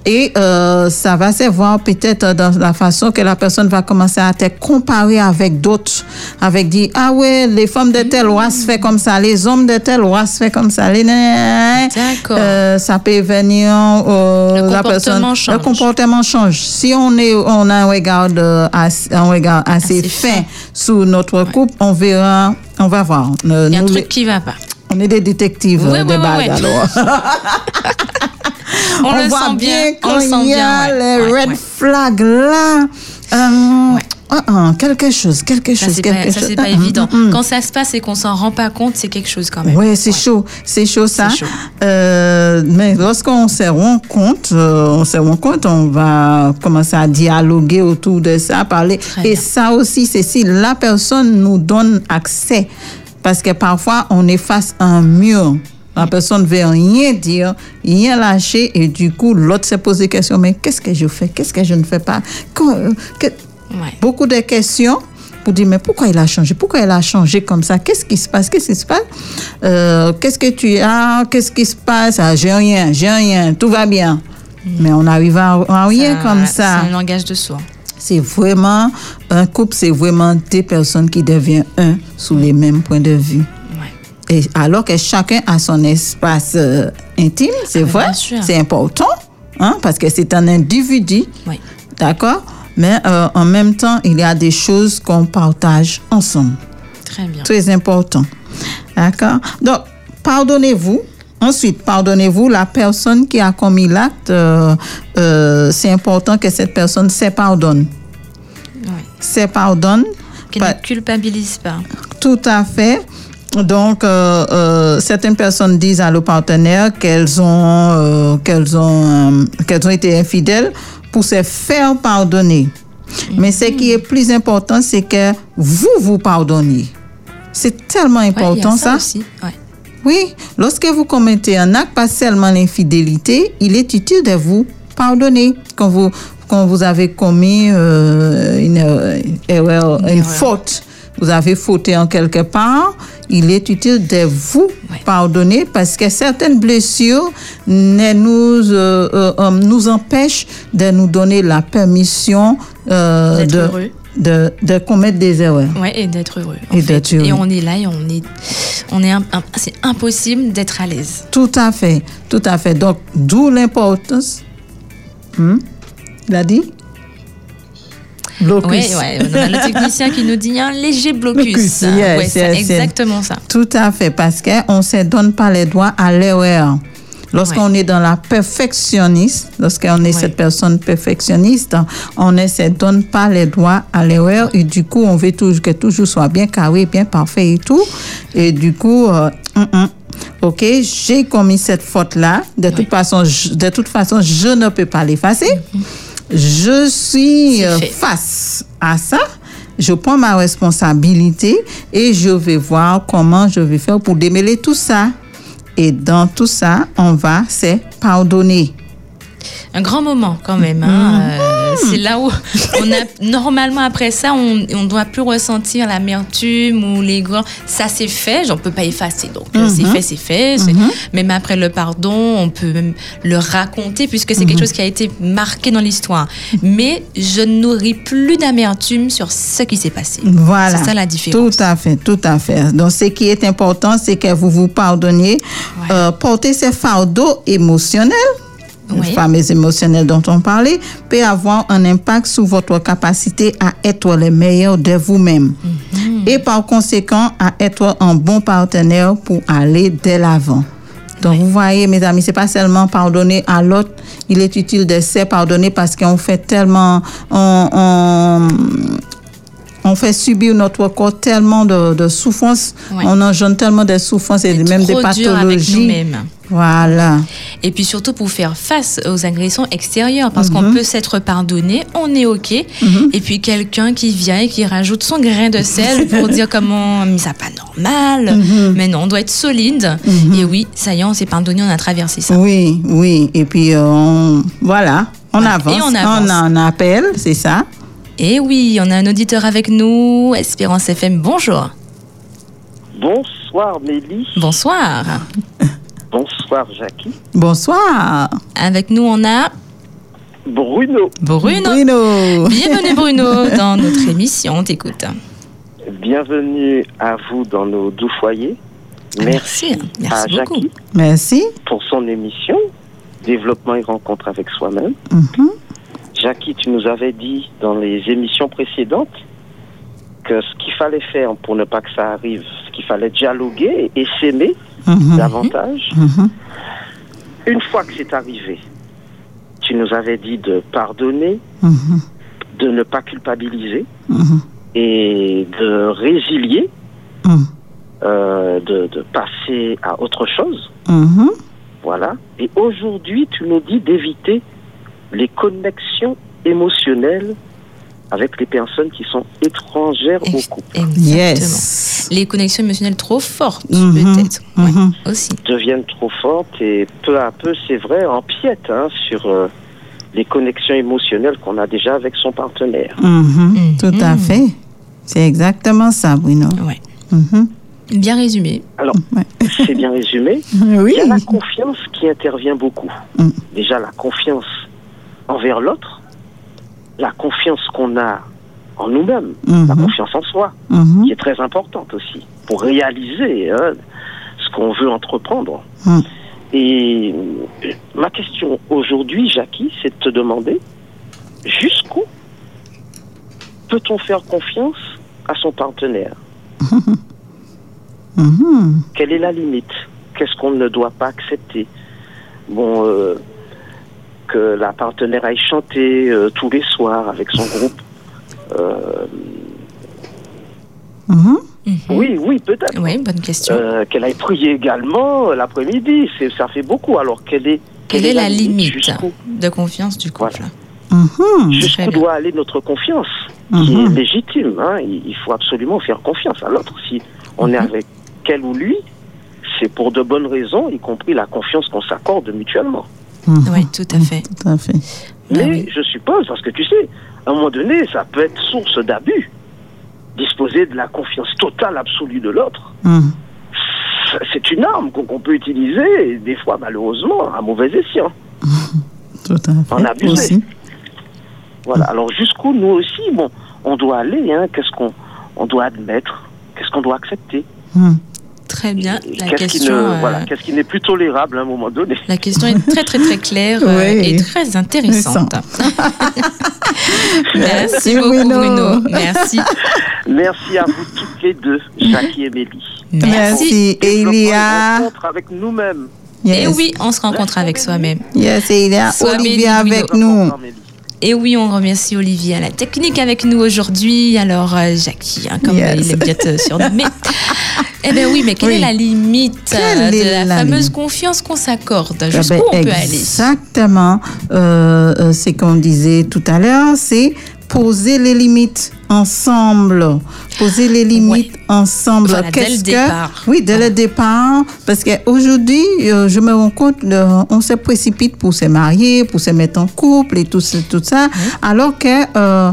Et euh, ça va se voir peut-être dans la façon que la personne va commencer à te comparer avec d'autres, avec dire ah ouais les femmes de telle loi se fait comme ça, les hommes de telle loi se fait comme ça, les nanana. D'accord. Euh, ça peut venir Le la personne, comportement le change. comportement change. Si on est on a un regard de- assez, un regard assez, Assez fin fin. sur notre couple, on verra, on va voir. Il y a un truc qui va pas. on est des détectives Oui, euh, de oui, base, oui. alors. On, le voit sent bien. quand On il sent y bien. ouais. les Ouais, red ouais. flags là. Euh, ah, ah, quelque chose, quelque Ça, chose, c'est quelque pas, ça, chose. c'est pas Ah, évident. hum, hum. Quand ça se passe et qu'on s'en rend pas compte, c'est quelque chose quand même. Ouais, c'est chaud, c'est chaud ça. Chaud. Euh, mais lorsqu'on se rend compte, euh, on se rend compte, on va commencer à dialoguer autour de ça, parler. Très Et bien. ça aussi, c'est si la personne nous donne accès, parce que parfois on est face à un mur. La personne ne veut rien dire, rien lâcher, et du coup, l'autre se pose des questions. Mais qu'est-ce que je fais? Qu'est-ce que je ne fais pas? Euh, que- Ouais. beaucoup de questions pour dire mais pourquoi il a changé? Pourquoi il a changé comme ça? Qu'est-ce qui se passe? Qu'est-ce qui se passe? Euh, Qu'est-ce que tu as? Qu'est-ce qui se passe? Ah, J'ai rien, j'ai rien, tout va bien. Mais on arrive à, à rien Ça- comme ça. C'est un langage de soi. C'est vraiment un couple, c'est vraiment deux personnes qui deviennent un sous les mêmes points de vue. Et alors que chacun a son espace euh, intime, c'est Ah, vrai, c'est important, hein, parce que c'est un individu, Oui. d'accord? Mais euh, en même temps, il y a des choses qu'on partage ensemble. Très bien. Très important. D'accord? Donc, pardonnez-vous. Ensuite, pardonnez-vous la personne qui a commis l'acte. euh, euh, c'est important que cette personne se pardonne. Oui. Se pardonne. Qui Pas- ne culpabilise pas. tout à fait. Donc, euh, certaines personnes disent à leur partenaire qu'elles ont, qu'elles ont, qu'elles ont été infidèles pour se faire pardonner. Mais ce qui est plus important, c'est que vous vous pardonniez. C'est tellement Ouais, important ça, ça. aussi. Ouais. Oui, lorsque vous commettez un acte, pas seulement l'infidélité, il est utile de vous pardonner quand vous, quand vous avez commis euh, une, euh, erreur, une, erreur. faute. Vous avez fauté en quelque part, il est utile de vous Ouais. pardonner parce que certaines blessures ne nous, euh, euh, euh, nous empêchent de nous donner la permission euh, de, heureux. de, de commettre des erreurs. Ouais, et d'être heureux. Et fait. heureux. Et on est là et on est, on est, c'est impossible d'être à l'aise. Tout à fait, tout à fait. Donc, d'où l'importance. Hmm? Il a dit Blocus. Oui, ouais, on a le technicien qui nous dit un léger blocus. Blocus, yes, ouais, c'est yes, exactement ça. Tout à fait, parce qu'on ne se donne pas les droits à l'erreur. Lorsqu'on est dans la perfectionniste, lorsqu'on est Ouais. cette personne perfectionniste, on ne se donne pas les droits à l'erreur et du coup, on veut toujours que toujours soit bien carré, bien parfait et tout. Et du coup, euh, hum, hum. ok, j'ai commis cette faute-là. De toute façon, je, de toute façon, je ne peux pas l'effacer. Je suis euh, face à ça. Je prends ma responsabilité et je vais voir comment je vais faire pour démêler tout ça. Et dans tout ça, on va se pardonner. Un grand moment quand même. hein. Euh, c'est là où on a normalement après ça, on ne doit plus ressentir l'amertume ou les grands. Ça c'est fait, j'en peux pas effacer. Donc euh, c'est fait, c'est fait. C'est- Même après le pardon, on peut même le raconter puisque c'est quelque chose qui a été marqué dans l'histoire. Mais je ne nourris plus d'amertume sur ce qui s'est passé. Voilà. C'est ça la différence. Tout à fait, tout à fait. Donc, ce qui est important, c'est que vous vous pardonniez. Ouais. Euh, porter ces fardeaux émotionnels, les Oui. fameux émotionnels dont on parlait, peut avoir un impact sur votre capacité à être le meilleur de vous-même. Mhm. Et par conséquent, à être un bon partenaire pour aller de l'avant. Donc, vous voyez, mes amis, c'est pas seulement pardonner à l'autre. Il est utile de se pardonner parce qu'on fait tellement, on, on, on fait subir notre corps tellement de, de souffrances. Ouais. On engendre tellement de souffrances et même des avec pathologies. nous-mêmes. Voilà. Et puis surtout pour faire face aux agressions extérieures, parce Mhm. qu'on peut s'être pardonné, on est OK, et puis quelqu'un qui vient et qui rajoute son grain de sel pour dire comment, mais ça pas normal, Mhm. mais non, on doit être solide. Et oui, ça y est, on s'est pardonné, on a traversé ça. Oui, oui. Et puis, euh, on, voilà, on Voilà. avance. Et on avance. a un appel, c'est ça. Et oui, on a un auditeur avec nous, Espérance FM, bonjour. Bonsoir Mélie, Bonsoir. bonsoir Jackie. Bonsoir. Avec nous, on a Bruno, Bruno. Bruno. Bienvenue Bruno dans notre émission, on t'écoute. bienvenue à vous dans nos doux foyers. Ah, Merci, merci, merci à beaucoup. Jackie Merci. pour son émission Développement et rencontre avec soi-même. Mhm. Jackie, tu nous avais dit dans les émissions précédentes que ce qu'il fallait faire pour ne pas que ça arrive, ce qu'il fallait dialoguer et s'aimer Mhm. davantage. Mhm. Une fois que c'est arrivé, tu nous avais dit de pardonner, Mhm. de ne pas culpabiliser et de résilier, euh, de, de passer à autre chose. Voilà. Et aujourd'hui, tu nous dis d'éviter les connexions émotionnelles avec les personnes qui sont étrangères au couple. Exactement. Yes. Les connexions émotionnelles trop fortes, Mhm. peut-être. Ouais, Mhm. aussi. Deviennent trop fortes et peu à peu, c'est vrai, empiètent hein, sur euh, les connexions émotionnelles qu'on a déjà avec son partenaire. Mhm. Mhm. Tout à fait. C'est exactement ça, Bruno. Ouais. Mhm. Bien résumé. Alors, Ouais. c'est bien résumé. Oui. Il y a la confiance qui intervient beaucoup. Mm. Déjà, la confiance envers l'autre, la confiance qu'on a en nous-mêmes, la Mhm. confiance en soi, Mhm. qui est très importante aussi, pour réaliser hein, ce qu'on veut entreprendre. Mm. Et euh, ma question aujourd'hui, Jackie, c'est de te demander jusqu'où peut-on faire confiance à son partenaire Mhm. Quelle est la limite? Qu'est-ce qu'on ne doit pas accepter? Bon, euh, que la partenaire aille chanter euh, tous les soirs avec son groupe. Euh, Mhm. Oui, oui, peut-être. Oui, bonne question. Euh, qu'elle aille prier également euh, l'après-midi, c'est ça fait beaucoup. Alors quelle est Quelle est la limite de confiance du couple Mhm. jusqu'où doit aller notre confiance, qui Mhm. est légitime. hein. Il il faut absolument faire confiance à l'autre. Si on est avec elle ou lui, c'est pour de bonnes raisons, y compris la confiance qu'on s'accorde mutuellement. Mhm. Oui, tout à fait. Tout à fait. Ah Mais oui. je suppose, parce que tu sais, à un moment donné, ça peut être source d'abus. Disposer de la confiance totale, absolue de l'autre, Mhm. c'est une arme qu'on peut utiliser, et des fois, malheureusement, à mauvais escient. Tout à fait. En abuser. Aussi. Voilà. Alors, jusqu'où nous aussi, bon, on doit aller, hein, qu'est-ce qu'on on doit admettre, qu'est-ce qu'on doit accepter, Mhm. Très bien. La qu'est-ce qui, question, ne- euh, voilà, qu'est-ce qui n'est plus tolérable à un moment donné. la question est très très très claire euh, Oui. et très intéressante. Merci Merci, beaucoup Bruno. Bruno. Merci. Merci à vous toutes les deux, Jackie et Mélie. Merci. Et il y a. rencontre avec nous-mêmes. Et Yes. oui, on se rencontre avec soi-même. Yes, et il y a Mélie, avec Nous nous. Et oui, on remercie Olivier à la technique avec nous aujourd'hui. Alors, euh, Jackie, hein, comme Yes. il aime bien te surnommer. eh bien oui, mais quelle Oui. est la limite euh, de est la, la fameuse limite confiance qu'on s'accorde? Ah Jusqu'où ben, on peut aller? Exactement. Euh, euh, c'est qu'on disait tout à l'heure, c'est poser les limites ensemble. Poser les limites ensemble. Voilà, dès le Qu'est-ce que- départ. Oui, dès le départ. Parce qu'aujourd'hui, euh, je me rends compte, euh, on se précipite pour se marier, pour se mettre en couple et tout, tout ça. Alors que euh,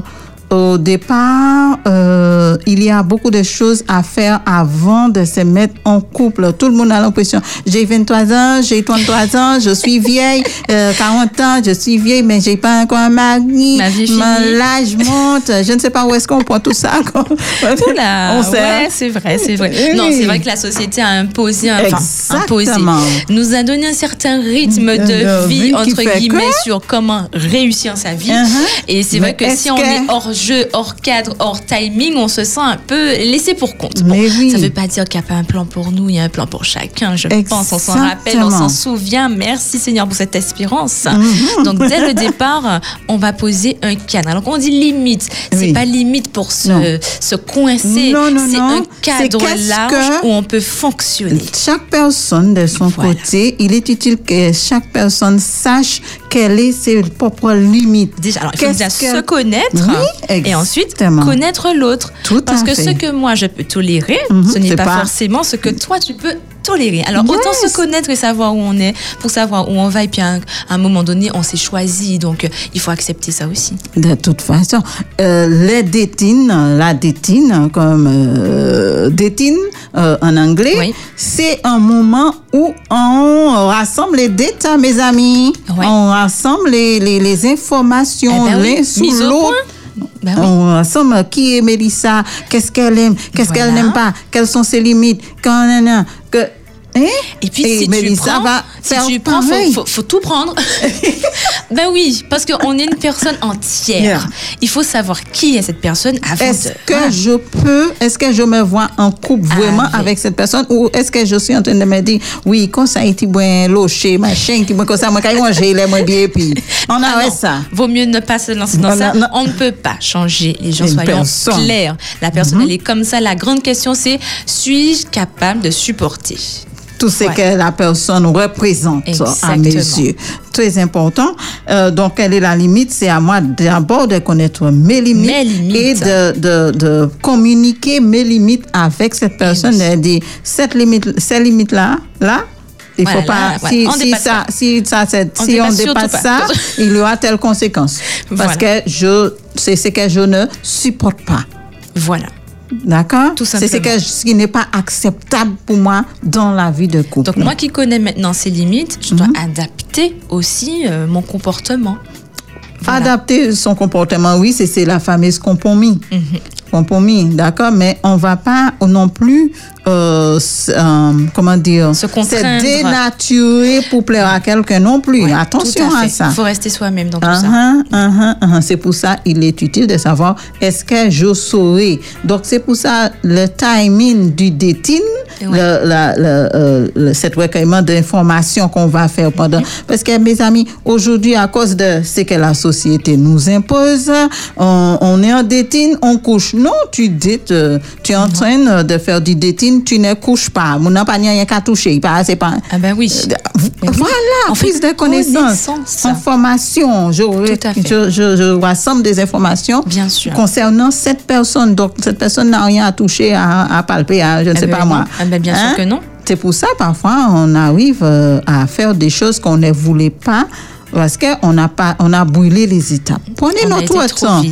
au départ, euh, il y a beaucoup de choses à faire avant de se mettre en couple. Tout le monde a l'impression, j'ai 23 ans, j'ai 33 ans, je suis vieille, euh, 40 ans, je suis vieille, mais j'ai pas encore un mari. Ma vie Mon. L'âge monte. Je ne sais pas où est-ce qu'on prend tout ça. Oula, on sait. ouais, c'est vrai, c'est vrai. Oui. Non, c'est vrai que la société a imposé, un- enfin, imposé, nous a donné un certain rythme De- vie, entre guillemets, sur comment réussir sa vie. Uh-huh. Et c'est vrai que si on est hors jeu, hors cadre, hors timing, on se sent un peu laissé pour compte. Bon, oui. ça veut pas dire qu'il n'y a pas un plan pour nous, il y a un plan pour chacun, je pense. On s'en rappelle, on s'en souvient. Merci Seigneur pour cette espérance. Mhm. Donc dès le départ, on va poser un cadre. Alors quand on dit limite, c'est Oui. pas limite pour Non. se, se coincer. Non, non, c'est un cadre qu'est-ce large où on peut fonctionner. Chaque personne de son Voilà. côté, il est utile que chaque personne sache quelles sont ses propres limites? Déjà, alors, il faut Qu'est-ce déjà que- se connaître Oui, et ensuite connaître l'autre. Tout Parce que fait. ce que moi je peux tolérer, Mhm, ce n'est pas- forcément ce que toi tu peux tolérer. Alors autant se connaître et savoir où on est pour savoir où on va. Et puis à un, à un moment donné, on s'est choisi. Donc euh, il faut accepter ça aussi. De toute façon, euh, les détines, la détine, comme euh, détine euh, en anglais, Oui. c'est un moment où on rassemble les détails, mes amis. On rassemble les, les, les informations Eh ben oui, l'un sous l'autre. Ben oui. On rassemble qui est Mélissa, qu'est-ce qu'elle aime, qu'est-ce Voilà. qu'elle n'aime pas, quelles sont ses limites, quand, que, Et puis Et si Mélissa tu prends, si tu prends, faut, faut, faut tout prendre. ben oui, parce qu'on est une personne entière. Yeah. Il faut savoir qui est cette personne avant Est-ce de. que Voilà. je peux, est-ce que je me vois en couple vraiment Avec. avec cette personne ou est-ce que je suis en train de me dire, oui, quand ça a été bien loché, machin, qui moi, comme ça, moi, quand manger, les moi bien, puis on Ah arrête non, ça. Vaut mieux ne pas se lancer dans Non, ça. non. On ne peut pas changer les gens, Une soyons personne. Mhm. clairs. La personne, elle est comme ça. La grande question, c'est suis-je capable de supporter? Tout ce Ouais. que la personne représente à mes yeux. Très important. Euh, donc, quelle est la limite? C'est à moi d'abord de connaître mes limites, Mes limites. et de, de, de communiquer mes limites avec cette personne. Elle dit, cette limite, ces limites-là, là, il Voilà, faut pas, là, si, voilà. On si dépasse ça, si ça, On si on dépasse ça, il y aura telle conséquence. Voilà. Parce que je, c'est ce que je ne supporte pas. Voilà. D'accord? Tout C'est ce, simplement. que- ce qui n'est pas acceptable pour moi dans la vie de couple. Donc moi qui connais maintenant ces limites, je Mhm. dois adapter aussi euh, mon comportement. Voilà. Adapter son comportement, oui, c'est la fameuse compromis. Mhm. Compromis, d'accord, mais on va pas non plus, euh, euh, comment dire, Se contraindre. dénaturer pour plaire à quelqu'un non plus. Ouais, Attention à, ça. Il faut rester soi-même dans tout ça. Uh-huh, uh-huh, uh-huh. C'est pour ça il est utile de savoir est-ce que je saurai? Donc c'est pour ça le timing du dating, Ouais. le, la- le, euh, le- cet recueillement d'informations qu'on va faire pendant. Parce que mes amis, aujourd'hui à cause de ce que la société nous impose, on, on est en dating, on couche. Non, tu dates, euh, tu es en train de faire du dating, tu ne couches pas. Mon n'a pas rien qu'à toucher. C'est pas. Ah ben oui. Mais oui. Voilà, En prise de connaissances, connaissance. information. Je, je, je, je rassemble des informations Bien sûr. concernant cette personne. Donc, cette personne n'a rien à toucher, à, à palper, à, je ne Ah sais ben pas moi. Hein? Ah ben bien sûr que non. C'est pour ça, parfois, on arrive euh, à faire des choses qu'on ne voulait pas parce qu'on n'a pas, on a brûlé les étapes. Prenez On notre temps.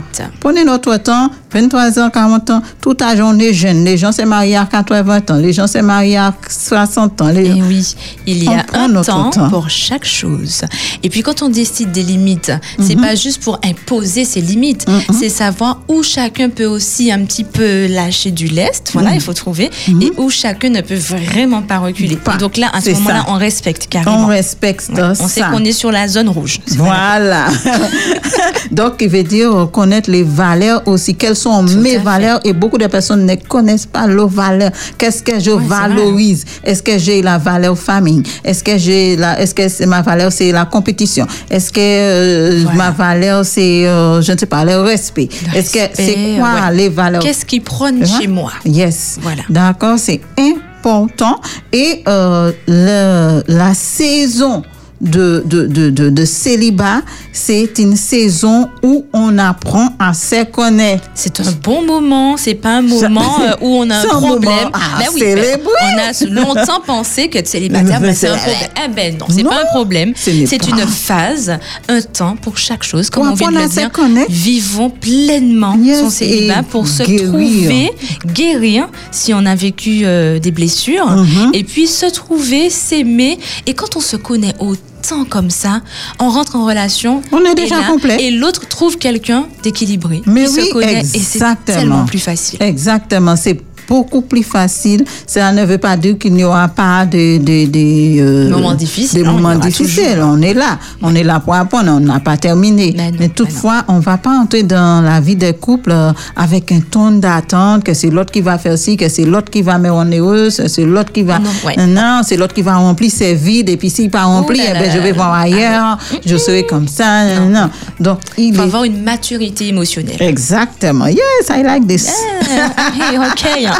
Prenez notre temps, 23 ans, 40 ans, toute la journée jeune. Les gens se marient à 80 ans, les gens se marient à 60 ans. Les... Et oui, il y On a un temps, temps. pour chaque chose. Et puis quand on décide des limites, c'est Mhm. pas juste pour imposer ses limites, c'est savoir où chacun peut aussi un petit peu lâcher du lest, voilà, Mhm. il faut trouver, et où chacun ne peut vraiment pas reculer. Pas. Et donc là, à ce C'est moment-là, ça. on respecte On carrément. respecte Ouais, on sait ça. qu'on est sur la zone rouge. Voilà. Donc, il veut dire connaître les valeurs aussi. Quelles sont Tout mes fait. valeurs? Et beaucoup de personnes ne connaissent pas leurs valeurs. Qu'est-ce que je valorise? Est-ce que j'ai la valeur famille? Est-ce que j'ai la Est-ce que ma valeur c'est la compétition? Est-ce que euh, Voilà. ma valeur c'est euh, je ne sais pas le respect? Est-ce que c'est quoi ouais. les valeurs? Qu'est-ce qui prône chez moi? Yes. Voilà. D'accord, c'est important. Et euh, le, la saison de, de, de, de, de célibat, c'est une saison où on apprend à se connaître. C'est un bon moment, c'est pas un moment euh, où on a un problème. Ben oui, célébrer. ben, on a longtemps pensé que être célibataire, ben, c'est un problème. Eh ben non, c'est pas un problème. C'est une phase, un temps pour chaque chose, comme Pour on vient de le apprendre à se dire. connaître. Vivons pleinement Yes, son célibat pour se guérir. trouver, guérir si on a vécu euh, des blessures, Mhm. et puis se trouver, s'aimer. Et quand on se connaît autant comme ça, on rentre en relation. On est et déjà là- complet. Et l'autre trouve quelqu'un d'équilibré. Mais qui oui, se connaît, et c'est exactement. tellement plus facile. Exactement, c'est beaucoup plus facile. Ça ne veut pas dire qu'il n'y aura pas de, de, de, euh, Moments difficiles, Des moments toujours. On est là. On est là pour apprendre. On n'a pas terminé. Mais non, Mais mais toutefois, on ne va pas entrer dans la vie des couples euh, avec un ton d'attente que c'est l'autre qui va faire ci, que c'est l'autre qui va me rendre heureuse, c'est l'autre qui va. Non, ouais. Non, c'est l'autre qui va remplir ses vides. Et puis s'il pas rempli, eh ben, je vais voir là. ailleurs. Je serai comme ça. Non. non. Donc, il faut est. avoir une maturité émotionnelle. Exactement. Yes, I like this. Ah,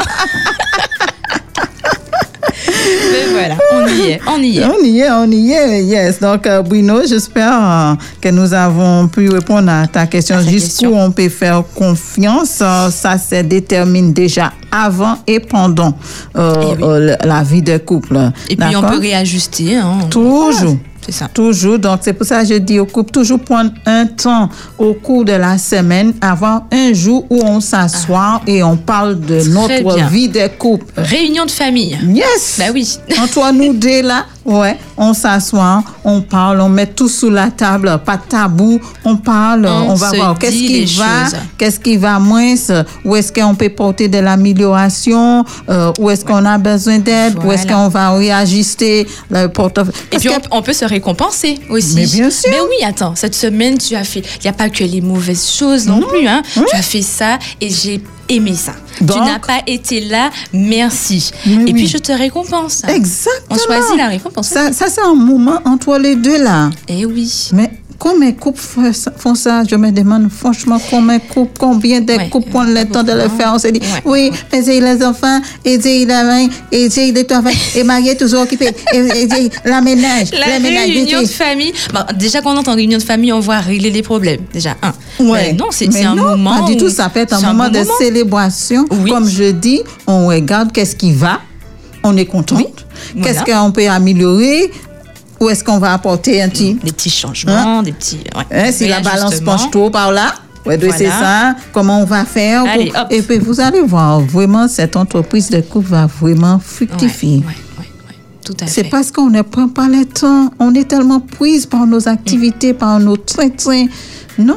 Mais voilà, on y est, on y est. On y est, on y est, yes. Donc, euh, Bruno, j'espère euh, que nous avons pu répondre à ta question. Jusqu'où on peut faire confiance, euh, ça se détermine déjà avant et pendant Eh oui. la vie de couple. Et puis on peut réajuster. Hein. Toujours. C'est ça. Toujours. Donc, c'est pour ça que je dis au couple, toujours prendre un temps au cours de la semaine, avoir un jour où on s'assoit et on parle de Très notre bien. vie de couple. Réunion de famille. Yes! Bah oui. Entre nous deux, là, ouais, on s'assoit, on parle, on met tout sous la table, pas de tabou, on parle, On on, va voir qu'est-ce qui va, qu'est-ce qui va moins, où est-ce qu'on peut porter de l'amélioration, euh, où est-ce qu'on a besoin d'aide, où est-ce qu'on va réajuster le portefeuille. Et puis on peut se récompenser aussi. Mais bien sûr. Mais oui, attends, cette semaine tu as fait. Il n'y a pas que les mauvaises choses non, plus. Hein. Tu as fait ça et j'ai aimé ça. Donc- tu n'as pas été là, merci. Mais et oui. puis je te récompense. Exactement. On choisit la récompense. Ça, ça c'est un moment entre les deux, là. Eh oui. Mais combien de couples font ça- Je me demande franchement combien de couples, combien de couples ouais, prennent le temps de le faire. On se dit, ouais. oui, mais j'ai les enfants, et j'ai la main, et j'ai le travail, et marié toujours occupé, et, et j'ai la ménage, La réunion de famille. Bon, déjà qu'on entend réunion de famille, on voit régler les problèmes. Déjà, un. Ouais. Euh, non, c'est un non, moment. Pas du tout, ça peut être un moment de célébration. Oui. Comme je dis, on regarde qu'est-ce qui va, on est contente. Qu'est-ce voilà. qu'on peut améliorer Où est-ce qu'on va apporter un petit Des petits changements, des petits. ouais, Hein, si la balance penche trop par là, Ouais, Voilà. c'est ça. Comment on va faire Allez. Et puis vous allez voir, vraiment, cette entreprise de couple va vraiment fructifier. ouais, ouais. Tout à C'est fait. parce qu'on ne prend pas le temps. On est tellement prise par nos activités, par nos trains Non.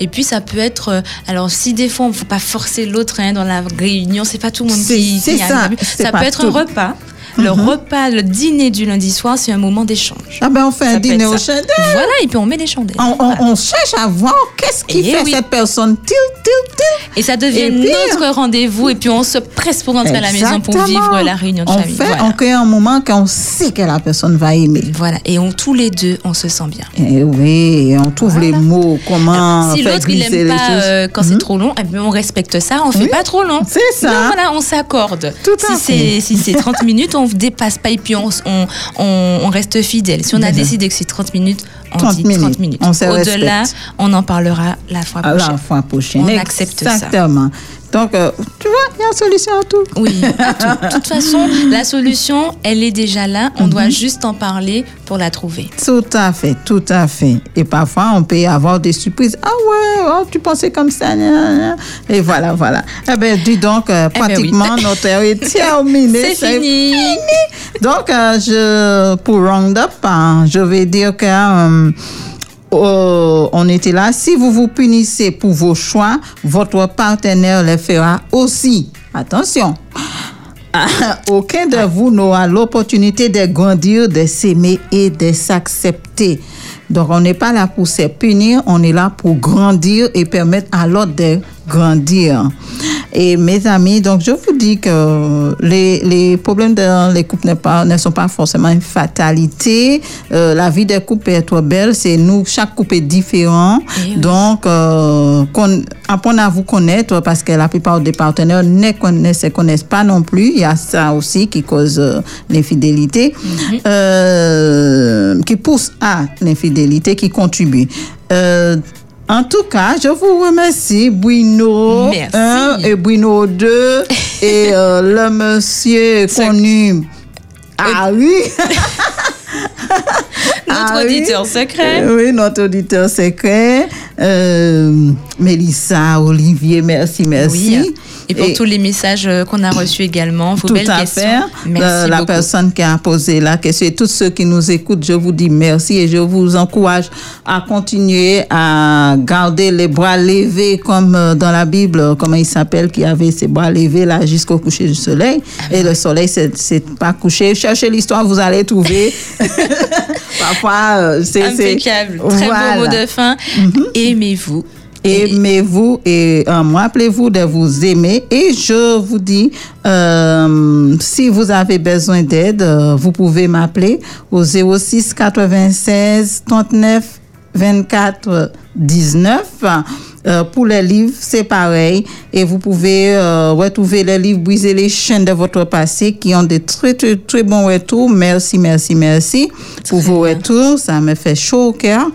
Et puis ça peut être, euh, alors si des fois on ne faut pas forcer l'autre hein, dans la réunion, c'est pas tout le monde C'est- qui, c'est ça, c'est Ça peut être tout. un repas. Le repas, le dîner du lundi soir, c'est un moment d'échange. Ah ben on fait Ça un dîner être au ça. chandelle. Voilà, et puis on met les chandelles. On, on- Voilà. on cherche à voir qu'est-ce qui Eh fait oui. cette personne til, til, til. Et ça devient Et puis, notre rendez-vous, et puis on se presse pour rentrer à la maison pour vivre la réunion de on famille. Fait, voilà. On crée un moment qu'on sait que la personne va aimer. Voilà. Et on, tous les deux, on se sent bien. Et oui, on trouve les mots, comment si l'autre il glisser aime les pas. Mhm. euh, quand c'est trop long, eh bien, on respecte ça, on fait pas trop long. C'est ça. Non, voilà, on s'accorde. Tout à si fait. c'est si c'est 30 minutes, on dépasse pas et puis on, on, on, on reste fidèle. Si on a décidé que c'est 30 minutes, on 30 dit minutes. 30 minutes. On se Au-delà, on en parlera la fois prochaine. la fois prochaine. On accepte ça. Exactement. Donc, euh, tu vois, il y a une solution à tout. Oui, à tout. De toute façon, la solution, elle est déjà là. On Mhm. doit juste en parler pour la trouver. Tout à fait, tout à fait. Et parfois, on peut avoir des surprises. Ah ouais, oh, tu pensais comme ça. Et voilà, voilà. Eh bien, dis donc, euh, Eh ben oui. pratiquement, notre heure est terminée. C'est fini. Donc, euh, je, pour Roundup, hein, je vais dire que euh, euh, on était là. Si vous vous punissez pour vos choix, votre partenaire le fera aussi. Attention. Aucun de vous n'aura l'opportunité de grandir, de s'aimer et de s'accepter. Donc, on n'est pas là pour se punir, on est là pour grandir et permettre à l'autre de grandir. Et mes amis, donc je vous dis que les, les problèmes dans les couples pas, ne sont pas forcément une fatalité. Euh, la vie des couples est trop belle. C'est nous, chaque couple est différent. Oui. Donc, euh, apprenez à vous connaître parce que la plupart des partenaires ne connaissent, se connaissent pas non plus. Il y a ça aussi qui cause euh, l'infidélité, Mhm. euh, qui pousse à l'infidélité, qui contribue. Euh, en tout cas, je vous remercie, Bruno Merci. 1 et Bruno 2 et euh, le monsieur connu. Ah oui! Notre Ah oui. auditeur secret. Euh, Oui, notre auditeur secret. Euh, Mélissa, Olivier, merci, merci. Oui. Et pour tous les messages euh, qu'on a reçus également, vos tout belles à questions. fait. Merci la beaucoup. personne qui a posé la question et tous ceux qui nous écoutent, je vous dis merci et je vous encourage à continuer à garder les bras levés comme euh, dans la Bible, comment il s'appelle, qui avait ses bras levés là jusqu'au coucher du soleil. Ah Et le soleil, c'est c'est pas couché. Cherchez l'histoire, vous allez trouver. Parfois, euh, c'est... Impeccable. Très Voilà. Mhm. beau mot de fin. Aimez-vous. Aimez-vous et euh, rappelez-vous de vous aimer. Et je vous dis, euh, si vous avez besoin d'aide, euh, vous pouvez m'appeler au 06 96 39 24 19. Euh, pour les livres, c'est pareil. Et vous pouvez euh, retrouver les livres Briser les chaînes de votre passé qui ont des très, très, très bons retours. Merci, merci, merci pour vos retours. Ça me fait chaud au cœur.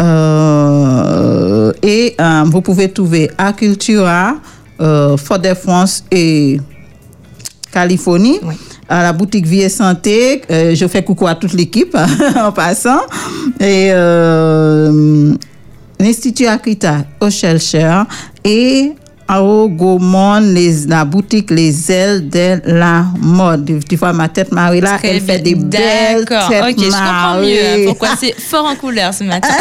Euh, et euh, vous pouvez trouver à Cultura, euh, Fort-de-France et Californie. Oui. À la boutique Vie et Santé, Euh, je fais coucou à toute l'équipe en passant. Et l'Institut Akrita au Shelcher et Gaumont, les, la boutique Les Ailes de la Mode. Tu vois ma tête Marie là, elle fait des belles D'accord. têtes Ok, je comprends mieux hein, pourquoi c'est fort en couleur ce matin.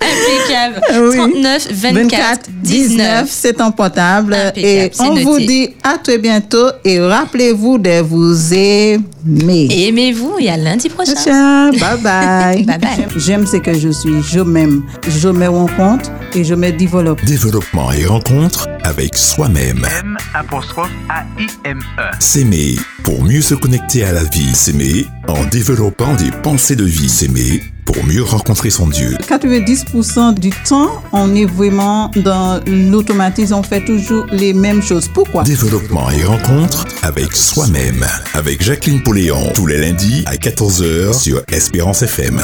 Impeccable. Oui. 39 24 19. c'est ton portable. Et on noté. vous dit à très bientôt et rappelez-vous de vous aimer. Aimez-vous et à lundi prochain. Ciao, bye bye. Bye bye. J'aime ce que je suis, je m'aime, je me rencontre et je me développe. Développement et rencontre avec soi-même. M apostrophe A-I-M-E. S'aimer pour mieux se connecter à la vie. S'aimer en développant des pensées de vie. S'aimer pour mieux rencontrer son Dieu. 90% du temps, on est vraiment dans l'automatisme, on fait toujours les mêmes choses. Pourquoi? Développement et rencontre avec soi-même. Avec Jacqueline Pauléon. Tous les lundis à 14h sur Espérance FM.